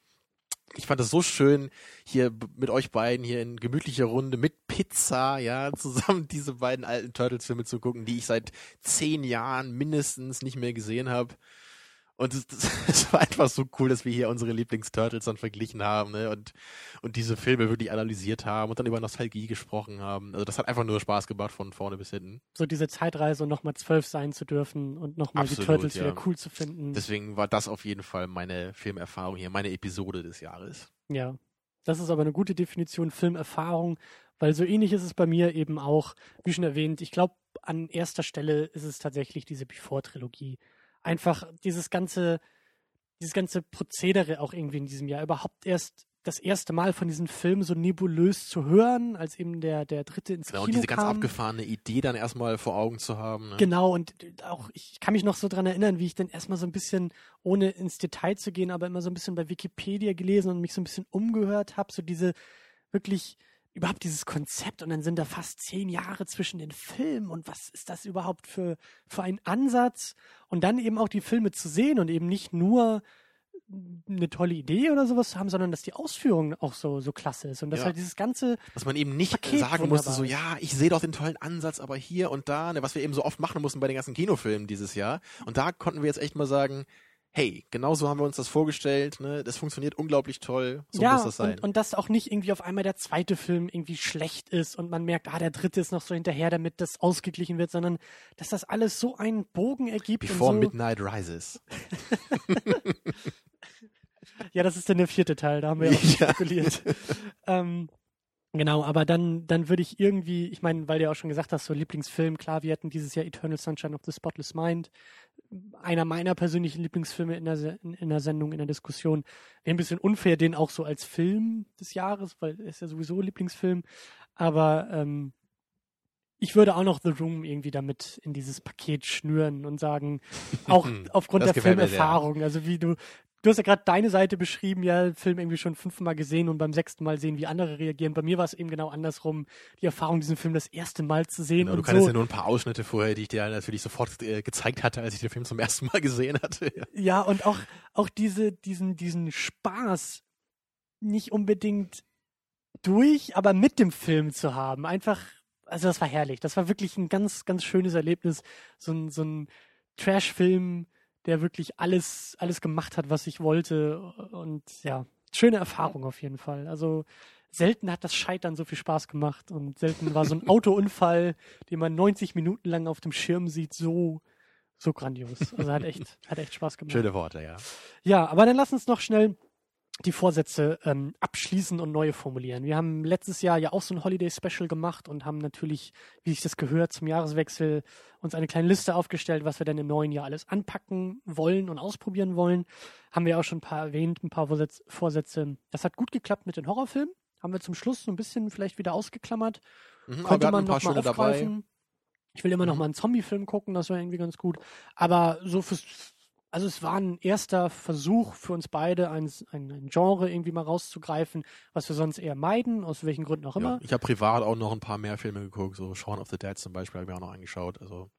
Ich fand es so schön, hier mit euch beiden hier in gemütlicher Runde mit Pizza, ja, zusammen diese beiden alten Turtles-Filme zu gucken, die ich seit zehn Jahren mindestens nicht mehr gesehen habe. Und es, es war einfach so cool, dass wir hier unsere Lieblings-Turtles dann verglichen haben, ne? Und, und diese Filme wirklich analysiert haben und dann über Nostalgie gesprochen haben. Also das hat einfach nur Spaß gemacht von vorne bis hinten. So diese Zeitreise und nochmal zwölf sein zu dürfen und nochmal die Turtles ja. wieder cool zu finden. Deswegen war das auf jeden Fall meine Filmerfahrung hier, meine Episode des Jahres. Ja, das ist aber eine gute Definition Filmerfahrung, weil so ähnlich ist es bei mir eben auch, wie schon erwähnt, ich glaube, an erster Stelle ist es tatsächlich diese Before-Trilogie. Einfach dieses ganze, dieses ganze Prozedere auch irgendwie in diesem Jahr, überhaupt erst das erste Mal von diesen Filmen so nebulös zu hören, als eben der, der dritte ins Genau, Kino und diese ganz abgefahrene Idee dann erstmal vor Augen zu haben. Ne? Genau, und auch ich kann mich noch so dran erinnern, wie ich dann erstmal so ein bisschen, ohne ins Detail zu gehen, aber immer so ein bisschen bei Wikipedia gelesen und mich so ein bisschen umgehört habe, so diese wirklich überhaupt dieses Konzept und dann sind da fast zehn Jahre zwischen den Filmen und was ist das überhaupt für, für ein Ansatz und dann eben auch die Filme zu sehen und eben nicht nur eine tolle Idee oder sowas zu haben, sondern dass die Ausführung auch so, so klasse ist und dass Ja. halt dieses ganze, Dass man eben nicht Paket sagen musste, so, ja, ich sehe doch den tollen Ansatz, aber hier und da, ne, was wir eben so oft machen mussten bei den ganzen Kinofilmen dieses Jahr. Und da konnten wir jetzt echt mal sagen, hey, genau so haben wir uns das vorgestellt, ne? Das funktioniert unglaublich toll. So ja, muss das sein. Und, und dass auch nicht irgendwie auf einmal der zweite Film irgendwie schlecht ist und man merkt, ah, der dritte ist noch so hinterher, damit das ausgeglichen wird, sondern dass das alles so einen Bogen ergibt. Before so, Midnight Rises. ja, das ist dann der vierte Teil, da haben wir ja auch spekuliert. ähm, genau, aber dann, dann würde ich irgendwie, ich meine, weil du ja auch schon gesagt hast, so Lieblingsfilm, klar, wir hatten dieses Jahr Eternal Sunshine of the Spotless Mind. Einer meiner persönlichen Lieblingsfilme in der, Se- in, der Sendung, in der Diskussion. Ein bisschen unfair, den auch so als Film des Jahres, weil er ist ja sowieso Lieblingsfilm. Aber ähm, ich würde auch noch The Room irgendwie damit in dieses Paket schnüren und sagen, auch aufgrund Das der. Filmerfahrung, also wie du, du hast ja gerade deine Seite beschrieben, ja, Film irgendwie schon fünfmal gesehen und beim sechsten Mal sehen, wie andere reagieren. Bei mir war es eben genau andersrum, die Erfahrung, diesen Film das erste Mal zu sehen Genau, du kannst so. ja nur ein paar Ausschnitte vorher, die ich dir natürlich sofort äh, gezeigt hatte, als ich den Film zum ersten Mal gesehen hatte. Ja. Ja, und auch, auch diese, diesen, diesen Spaß nicht unbedingt durch, aber mit dem Film zu haben. Einfach, also das war herrlich. Das war wirklich ein ganz, ganz schönes Erlebnis. So ein, so ein Trash-Film, der wirklich alles, alles gemacht hat, was ich wollte. Und ja, schöne Erfahrung auf jeden Fall. Also selten hat das Scheitern so viel Spaß gemacht und selten war so ein Autounfall, den man 90 Minuten lang auf dem Schirm sieht, so, so grandios. Also hat echt, hat echt Spaß gemacht. Schöne Worte, ja. Ja, aber dann lass uns noch schnell die Vorsätze ähm, abschließen und neue formulieren. Wir haben letztes Jahr ja auch so ein Holiday-Special gemacht und haben natürlich, wie sich das gehört, zum Jahreswechsel uns eine kleine Liste aufgestellt, was wir denn im neuen Jahr alles anpacken wollen und ausprobieren wollen. Haben wir auch schon ein paar erwähnt, ein paar Vorsätze. Das hat gut geklappt mit den Horrorfilmen. Haben wir zum Schluss so ein bisschen vielleicht wieder ausgeklammert. Mhm, Könnte man noch mal dabei. aufgreifen. Ich will immer noch Mhm. mal einen Zombie-Film gucken, das war irgendwie ganz gut. Aber so fürs, also es war ein erster Versuch für uns beide, ein, ein, Genre irgendwie mal rauszugreifen, was wir sonst eher meiden, aus welchen Gründen auch immer. Ja, ich habe privat auch noch ein paar mehr Filme geguckt, so Shaun of the Dead zum Beispiel habe ich mir auch noch angeschaut. Also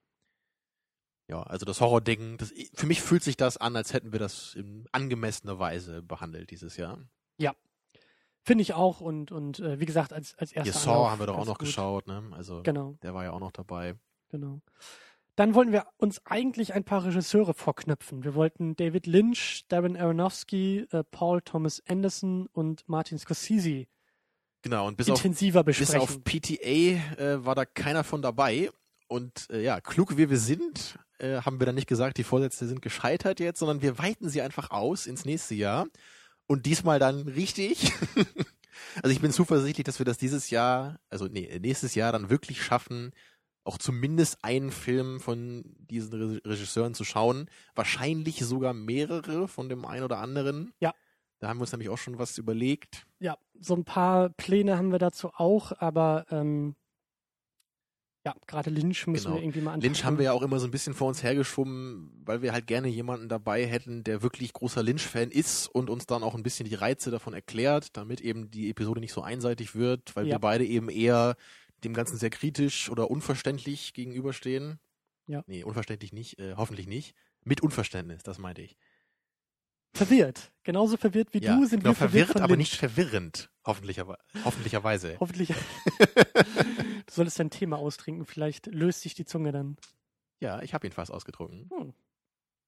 ja, also das Horror-Ding, das, für mich fühlt sich das an, als hätten wir das in angemessener Weise behandelt dieses Jahr. Finde ich auch und, und äh, wie gesagt, als, als erster Hier Saw haben wir doch auch noch gut. geschaut, ne? Also Genau, der war ja auch noch dabei. genau. Dann wollten wir uns eigentlich ein paar Regisseure vorknöpfen. Wir wollten David Lynch, Darren Aronofsky, äh, Paul Thomas Anderson und Martin Scorsese Genau, und bis auf, intensiver bis besprechen. auf PTA äh, war da keiner von dabei. Und äh, ja, klug wie wir sind, äh, haben wir dann nicht gesagt, die Vorsätze sind gescheitert jetzt, sondern wir weiten sie einfach aus ins nächste Jahr. Und diesmal dann richtig. also ich bin zuversichtlich, dass wir das dieses Jahr, also nee, nächstes Jahr dann wirklich schaffen, auch zumindest einen Film von diesen Re Regisseuren zu schauen. Wahrscheinlich sogar mehrere von dem einen oder anderen. Ja. Da haben wir uns nämlich auch schon was überlegt. ja, so ein paar Pläne haben wir dazu auch, aber ähm, ja, gerade Lynch müssen Genau. wir irgendwie mal anpacken. Lynch haben wir ja auch immer so ein bisschen vor uns hergeschoben, weil wir halt gerne jemanden dabei hätten, der wirklich großer Lynch-Fan ist und uns dann auch ein bisschen die Reize davon erklärt, damit eben die Episode nicht so einseitig wird, weil Ja. wir beide eben eher dem Ganzen sehr kritisch oder unverständlich gegenüberstehen. Ja. Nee, unverständlich nicht, äh, hoffentlich nicht. Mit Unverständnis, das meinte ich. verwirrt. Genauso verwirrt wie ja, du sind genau, wir verwirrt, verwirrt, aber Lynch. nicht verwirrend. Hoffentlicherwe hoffentlicherweise. Hoffentlich. du solltest dein Thema austrinken, vielleicht löst sich die Zunge dann. Ja, ich habe ihn fast ausgetrunken. Hm.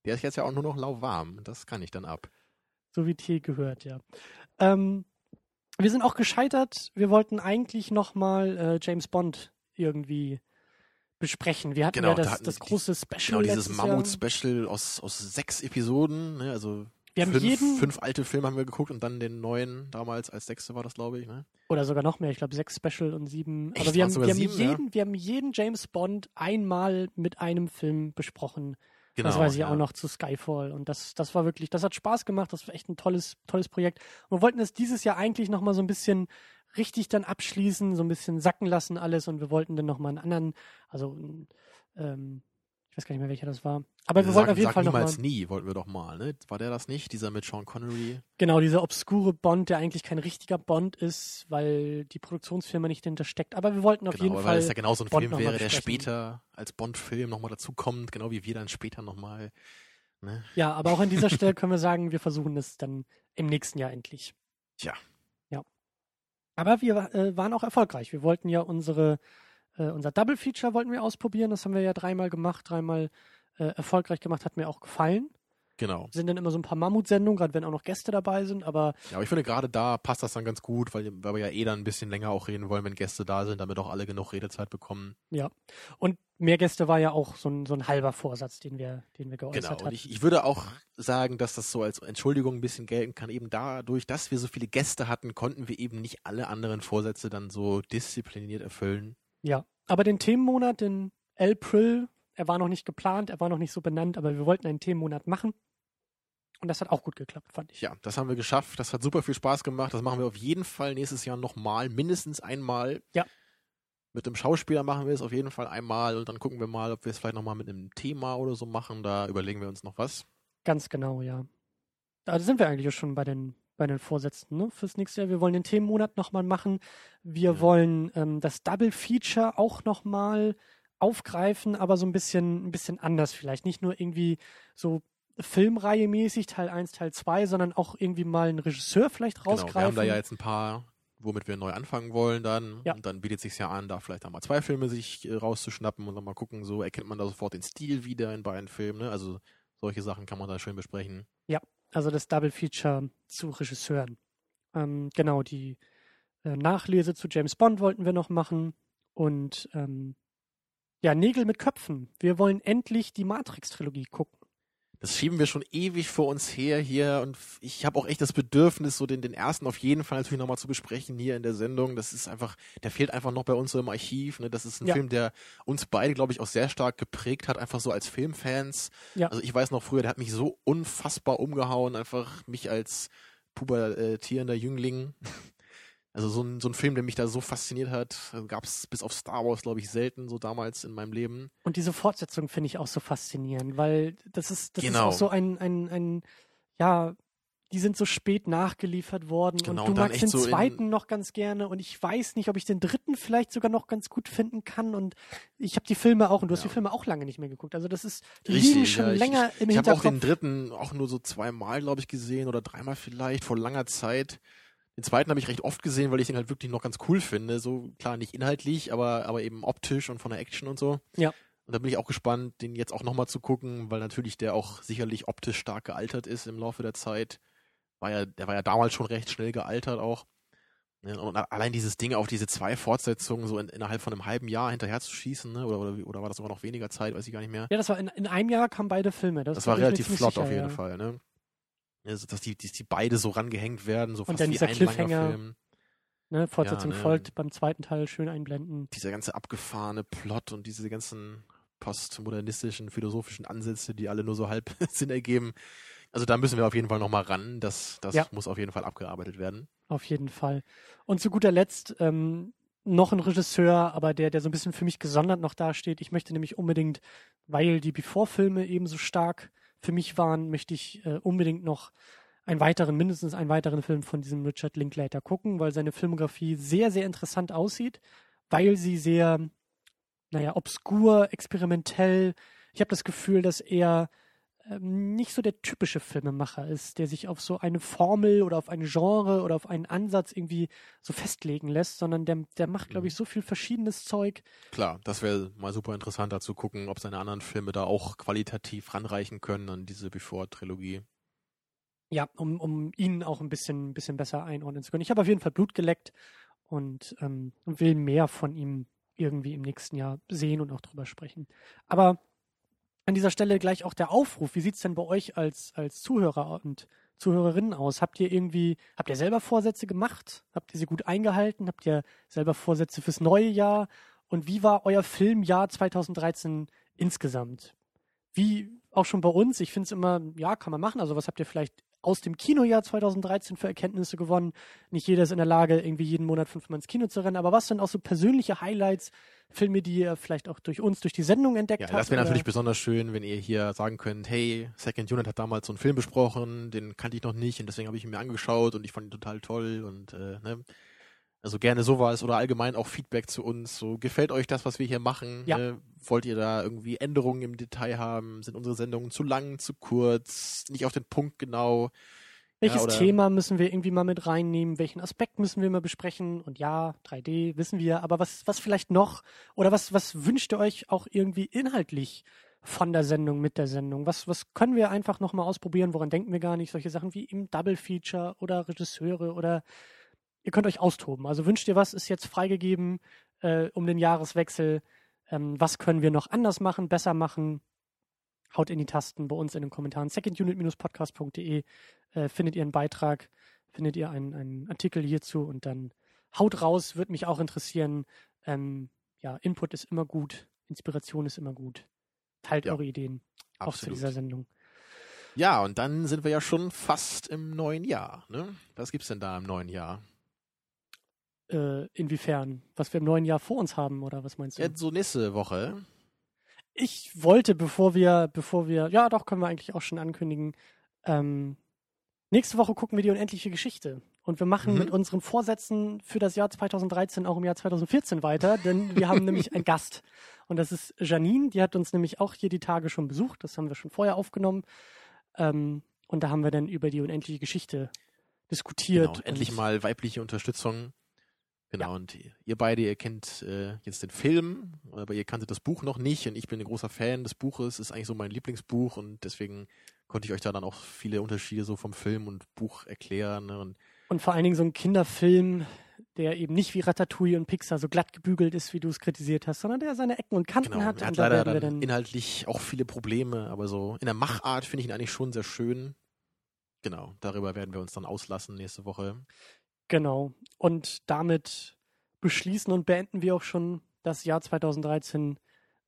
Der ist jetzt ja auch nur noch lauwarm. Das kann ich dann ab. So wie Tee gehört, ja. Ähm, wir sind auch gescheitert. Wir wollten eigentlich nochmal äh, James Bond irgendwie besprechen. Wir hatten Genau, ja da das, hatten das die- große Special. Genau, dieses. Mammut-Special aus, aus sechs Episoden, ne? also Wir haben fünf, jeden, fünf alte Filme haben wir geguckt und dann den neuen damals als sechste war das, glaube ich. Ne? oder sogar noch mehr, ich glaube sechs Special und sieben. Echt? Aber wir haben, wir, haben sieben, ja? jeden, wir haben jeden James Bond einmal mit einem Film besprochen. Genau, das weiß ich ja. auch noch zu Skyfall. Und das, das war wirklich, das hat Spaß gemacht. Das war echt ein tolles, tolles Projekt. Und wir wollten es dieses Jahr eigentlich nochmal so ein bisschen richtig dann abschließen, so ein bisschen sacken lassen alles. Und wir wollten dann nochmal einen anderen, also, ähm, weiß gar nicht mehr, welcher das war. Aber wir Also wollten sag, auf jeden sag Fall nochmal, niemals nie, wollten wir doch mal, ne? War der das nicht? Dieser mit Sean Connery? genau, dieser obskure Bond, der eigentlich kein richtiger Bond ist, weil die Produktionsfirma nicht dahinter steckt. Aber wir wollten auf genau, jeden weil Fall, es ja genau so ein Bond Film noch mal wäre, der später als Bond-Film nochmal dazukommt, genau wie wir dann später nochmal. Ne? ja, aber auch an dieser Stelle können wir sagen, wir versuchen es dann im nächsten Jahr endlich. Tja. Ja. Aber wir äh, waren auch erfolgreich. Wir wollten ja unsere, äh, unser Double Feature wollten wir ausprobieren. Das haben wir ja dreimal gemacht, dreimal äh, erfolgreich gemacht, hat mir auch gefallen. Genau. Sind dann immer so ein paar Mammutsendungen, gerade wenn auch noch Gäste dabei sind, aber Ja, aber ich finde gerade da passt das dann ganz gut, weil, weil wir ja eh dann ein bisschen länger auch reden wollen, wenn Gäste da sind, damit auch alle genug Redezeit bekommen. ja. Und mehr Gäste war ja auch so ein, so ein halber Vorsatz, den wir, den wir geäußert Genau. Und hatten. ich, ich würde auch sagen, dass das so als Entschuldigung ein bisschen gelten kann. Eben dadurch, dass wir so viele Gäste hatten, konnten wir eben nicht alle anderen Vorsätze dann so diszipliniert erfüllen. Ja, aber den Themenmonat, den April, er war noch nicht geplant, er war noch nicht so benannt, aber wir wollten einen Themenmonat machen. Und das hat auch gut geklappt, fand ich. Ja, das haben wir geschafft. Das hat super viel Spaß gemacht. Das machen wir auf jeden Fall nächstes Jahr nochmal, mindestens einmal. Ja. Mit dem Schauspieler machen wir es auf jeden Fall einmal und dann gucken wir mal, ob wir es vielleicht nochmal mit einem Thema oder so machen. Da überlegen wir uns noch was. Ganz genau, ja. Da sind wir eigentlich schon bei den, bei den Vorsätzen ne? fürs nächste Jahr. Wir wollen den Themenmonat nochmal machen. Wir Ja. wollen ähm, das Double Feature auch nochmal aufgreifen, aber so ein bisschen, ein bisschen anders vielleicht. Nicht nur irgendwie so Filmreihe mäßig, Teil 1, Teil 2, sondern auch irgendwie mal einen Regisseur vielleicht Genau, rausgreifen. wir haben da ja jetzt ein paar, womit wir neu anfangen wollen dann. Ja. Und dann bietet sich ja an, da vielleicht einmal zwei Filme sich äh, rauszuschnappen und dann mal gucken, so erkennt man da sofort den Stil wieder in beiden Filmen. Ne? Also solche Sachen kann man da schön besprechen. Also das Double Feature zu Regisseuren. Ähm, genau, die äh, Nachlese zu James Bond wollten wir noch machen. Und ähm, ja, Nägel mit Köpfen. Wir wollen endlich die Matrix-Trilogie gucken. Das schieben wir schon ewig vor uns her hier und ich habe auch echt das Bedürfnis, so den, den ersten auf jeden Fall natürlich nochmal zu besprechen hier in der Sendung. Das ist einfach, der fehlt einfach noch bei uns so im Archiv. Ne? Das ist ein ja. Film, der uns beide, glaube ich, auch sehr stark geprägt hat, einfach so als Filmfans. Ja. Also ich weiß noch früher, der hat mich so unfassbar umgehauen, einfach mich als pubertierender Jüngling. Also so ein, so ein Film, der mich da so fasziniert hat, gab es bis auf Star Wars, glaube ich, selten so damals in meinem Leben. Und diese Fortsetzung finde ich auch so faszinierend, weil das ist, das genau. ist auch so ein, ein, ein, ja, die sind so spät nachgeliefert worden genau, und du und magst den so zweiten noch ganz gerne und ich weiß nicht, ob ich den dritten vielleicht sogar noch ganz gut finden kann und ich habe die Filme auch und du hast die Filme auch lange nicht mehr geguckt. Also das ist, die Richtig, liegen schon ja, länger ich, im ich Hinterkopf. Ich habe auch den dritten auch nur so zweimal, glaube ich, gesehen oder dreimal vielleicht vor langer Zeit. Den zweiten habe ich recht oft gesehen, weil ich den halt wirklich noch ganz cool finde. So klar, nicht inhaltlich, aber, aber eben optisch und von der Action und so. Ja. Und da bin ich auch gespannt, den jetzt auch nochmal zu gucken, weil natürlich der auch sicherlich optisch stark gealtert ist im Laufe der Zeit. War ja, der war ja damals schon recht schnell gealtert auch. Und allein dieses Ding auf diese zwei Fortsetzungen so in, innerhalb von einem halben Jahr hinterher zu schießen, ne? oder, oder, oder war das sogar noch weniger Zeit, weiß ich gar nicht mehr. Ja, das war in, in einem Jahr kamen beide Filme. Das, das war relativ flott sicher, auf jeden ja. Fall, ne? Also, dass die, dass die beide so rangehängt werden, so Und fast dann wie ein Cliffhanger. Film. Ne, Fortsetzung ja, ne, folgt beim zweiten Teil schön einblenden. Dieser ganze abgefahrene Plot und diese ganzen postmodernistischen, philosophischen Ansätze, die alle nur so halb Sinn ergeben. Also da müssen wir auf jeden Fall nochmal ran. Das, das ja. muss auf jeden Fall abgearbeitet werden. Auf jeden Fall. Und zu guter Letzt ähm, noch ein Regisseur, aber der, der so ein bisschen für mich gesondert noch dasteht. Ich möchte nämlich unbedingt, weil die Before-Filme eben so stark für mich waren, möchte ich äh, unbedingt noch einen weiteren, mindestens einen weiteren Film von diesem Richard Linklater gucken, weil seine Filmografie sehr, sehr interessant aussieht, weil sie sehr, naja, obskur, experimentell. Ich habe das Gefühl, dass er ähm, nicht so der typische Filmemacher ist, der sich auf so eine Formel oder auf ein Genre oder auf einen Ansatz irgendwie so festlegen lässt, sondern der, der macht, glaube ich, mhm. so viel verschiedenes Zeug. Klar, das wäre mal super interessant, da zu gucken, ob seine anderen Filme da auch qualitativ ranreichen können an diese Before-Trilogie. Ja, um, um ihn auch ein bisschen, bisschen besser einordnen zu können. Ich habe auf jeden Fall Blut geleckt und ähm, will mehr von ihm irgendwie im nächsten Jahr sehen und auch drüber sprechen. Aber an dieser Stelle gleich auch der Aufruf. Wie sieht es denn bei euch als, als Zuhörer und Zuhörerinnen aus? Habt ihr irgendwie, habt ihr selber Vorsätze gemacht? Habt ihr sie gut eingehalten? Habt ihr selber Vorsätze fürs neue Jahr? Und wie war euer Filmjahr 2013 insgesamt? Wie auch schon bei uns, ich finde es immer, ja, kann man machen. Also was habt ihr vielleicht aus dem Kinojahr 2013 für Erkenntnisse gewonnen? Nicht jeder ist in der Lage, irgendwie jeden Monat fünfmal ins Kino zu rennen, aber was sind auch so persönliche Highlights, Filme, die ihr vielleicht auch durch uns, durch die Sendung entdeckt ja, habt? Ja, das wäre natürlich besonders schön, wenn ihr hier sagen könnt, hey, Second Unit hat damals so einen Film besprochen, den kannte ich noch nicht und deswegen habe ich ihn mir angeschaut und ich fand ihn total toll und äh, ne? Also gerne sowas oder allgemein auch Feedback zu uns. So gefällt euch das, was wir hier machen? Ja. Ne? Wollt ihr da irgendwie Änderungen im Detail haben? Sind unsere Sendungen zu lang, zu kurz, nicht auf den Punkt genau? Welches ja, Thema müssen wir irgendwie mal mit reinnehmen? Welchen Aspekt müssen wir mal besprechen? Und ja, 3D wissen wir, aber was, was vielleicht noch? Oder was, was wünscht ihr euch auch irgendwie inhaltlich von der Sendung, mit der Sendung? Was, was können wir einfach nochmal ausprobieren? Woran denken wir gar nicht? Solche Sachen wie im Double Feature oder Regisseure oder ihr könnt euch austoben. Also wünscht ihr was, ist jetzt freigegeben äh, um den Jahreswechsel. Ähm, was können wir noch anders machen, besser machen? Haut in die Tasten bei uns in den Kommentaren. secondunit-podcast.de äh, findet ihr einen Beitrag, findet ihr einen, einen Artikel hierzu und dann haut raus, würde mich auch interessieren. Ähm, ja, Input ist immer gut, Inspiration ist immer gut. Teilt ja, eure Ideen, absolut. auch zu dieser Sendung. Ja, und dann sind wir ja schon fast im neuen Jahr. Ne? Was gibt's denn da im neuen Jahr? Äh, inwiefern? Was wir im neuen Jahr vor uns haben, oder was meinst du? Ja, so nächste Woche. Ich wollte, bevor wir, bevor wir, ja doch, können wir eigentlich auch schon ankündigen, ähm, nächste Woche gucken wir die unendliche Geschichte. Und wir machen mhm. mit unseren Vorsätzen für das Jahr 2013 auch im Jahr 2014 weiter, denn wir haben nämlich einen Gast. Und das ist Janine, die hat uns nämlich auch hier die Tage schon besucht. Das haben wir schon vorher aufgenommen. Ähm, und da haben wir dann über die unendliche Geschichte diskutiert. Genau, endlich mal weibliche Unterstützung. Genau, ja. und ihr beide, ihr kennt äh, jetzt den Film, aber ihr kanntet das Buch noch nicht und ich bin ein großer Fan des Buches, ist eigentlich so mein Lieblingsbuch und deswegen konnte ich euch da dann auch viele Unterschiede so vom Film und Buch erklären. Ne? Und, und vor allen Dingen so ein Kinderfilm der eben nicht wie Ratatouille und Pixar so glatt gebügelt ist, wie du es kritisiert hast, sondern der seine Ecken und Kanten Genau, hat. er hat und da leider werden wir dann dann inhaltlich auch viele Probleme, aber so in der Machart finde ich ihn eigentlich schon sehr schön. Genau, darüber werden wir uns dann auslassen nächste Woche. Genau. Und damit beschließen und beenden wir auch schon das Jahr 2013.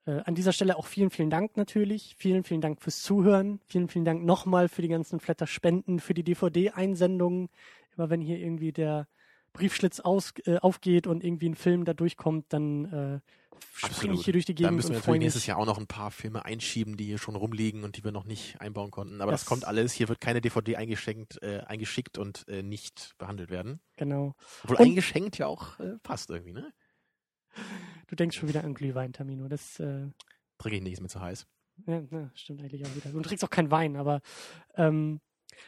Äh, an dieser Stelle auch vielen, vielen Dank natürlich. Vielen, vielen Dank fürs Zuhören. Vielen, vielen Dank nochmal für die ganzen Flatter-Spenden, für die DVD-Einsendungen. Immer wenn hier irgendwie der Briefschlitz aus, äh, aufgeht und irgendwie ein Film da durchkommt, dann äh, springe ich hier durch die Da Gegend müssen wir und natürlich nächstes Jahr auch noch ein paar Filme einschieben, die hier schon rumliegen und die wir noch nicht einbauen konnten. Aber das, Das- kommt alles. Hier wird keine DVD eingeschenkt, äh, eingeschickt und äh, nicht behandelt werden. Genau. Obwohl Und- eingeschenkt ja auch äh, passt irgendwie, ne? Du denkst schon wieder an Glühwein, Tamino. Das äh, Trinke ich nicht, ist mir zu heiß. Ja, ja, stimmt eigentlich auch wieder. Du trinkst auch keinen Wein, aber ähm,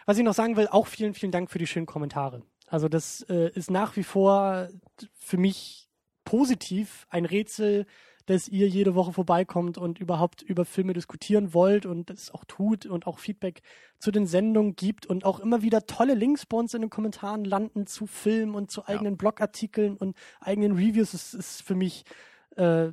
was ich noch sagen will, auch vielen, vielen Dank für die schönen Kommentare. Also das äh, ist nach wie vor für mich positiv ein Rätsel, dass ihr jede Woche vorbeikommt und überhaupt über Filme diskutieren wollt und das auch tut und auch Feedback zu den Sendungen gibt und auch immer wieder tolle Links bei uns in den Kommentaren landen zu Filmen und zu eigenen Blogartikeln und eigenen Reviews. Das ist für mich, äh,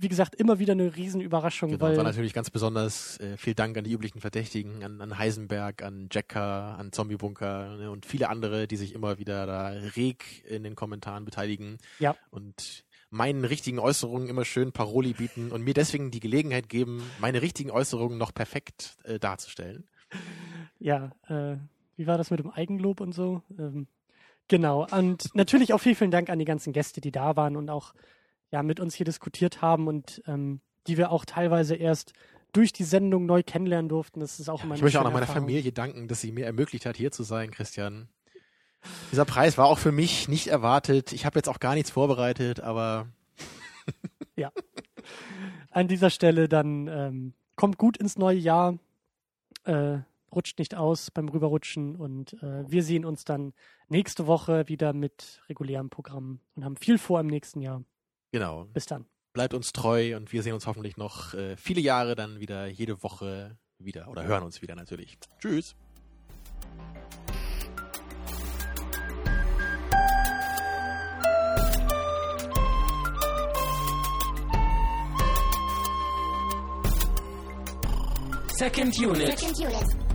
wie gesagt, immer wieder eine Riesenüberraschung, Genau, weil war natürlich ganz besonders äh, viel Dank an die üblichen Verdächtigen, an, an Heisenberg, an Jacker, an Zombiebunker ne, und viele andere, die sich immer wieder da reg in den Kommentaren beteiligen Ja. und meinen richtigen Äußerungen immer schön Paroli bieten und mir deswegen die Gelegenheit geben, meine richtigen Äußerungen noch perfekt äh, darzustellen. Ja, äh, wie war das mit dem Eigenlob und so? Ähm, genau. Und natürlich auch vielen, vielen Dank an die ganzen Gäste, die da waren und auch ja mit uns hier diskutiert haben und ähm, die wir auch teilweise erst durch die Sendung neu kennenlernen durften. Das ist auch immer Ich möchte auch noch meiner Erfahrung. Familie danken, dass sie mir ermöglicht hat, hier zu sein, Christian. Dieser Preis war auch für mich nicht erwartet. Ich habe jetzt auch gar nichts vorbereitet, aber An dieser Stelle dann ähm, kommt gut ins neue Jahr, äh, rutscht nicht aus beim Rüberrutschen und äh, wir sehen uns dann nächste Woche wieder mit regulärem Programm und haben viel vor im nächsten Jahr. Genau. Bis dann. bleibt uns treu und wir sehen uns hoffentlich noch äh, viele Jahre dann wieder jede Woche wieder oder hören uns wieder natürlich. Tschüss. Second unit. Second unit.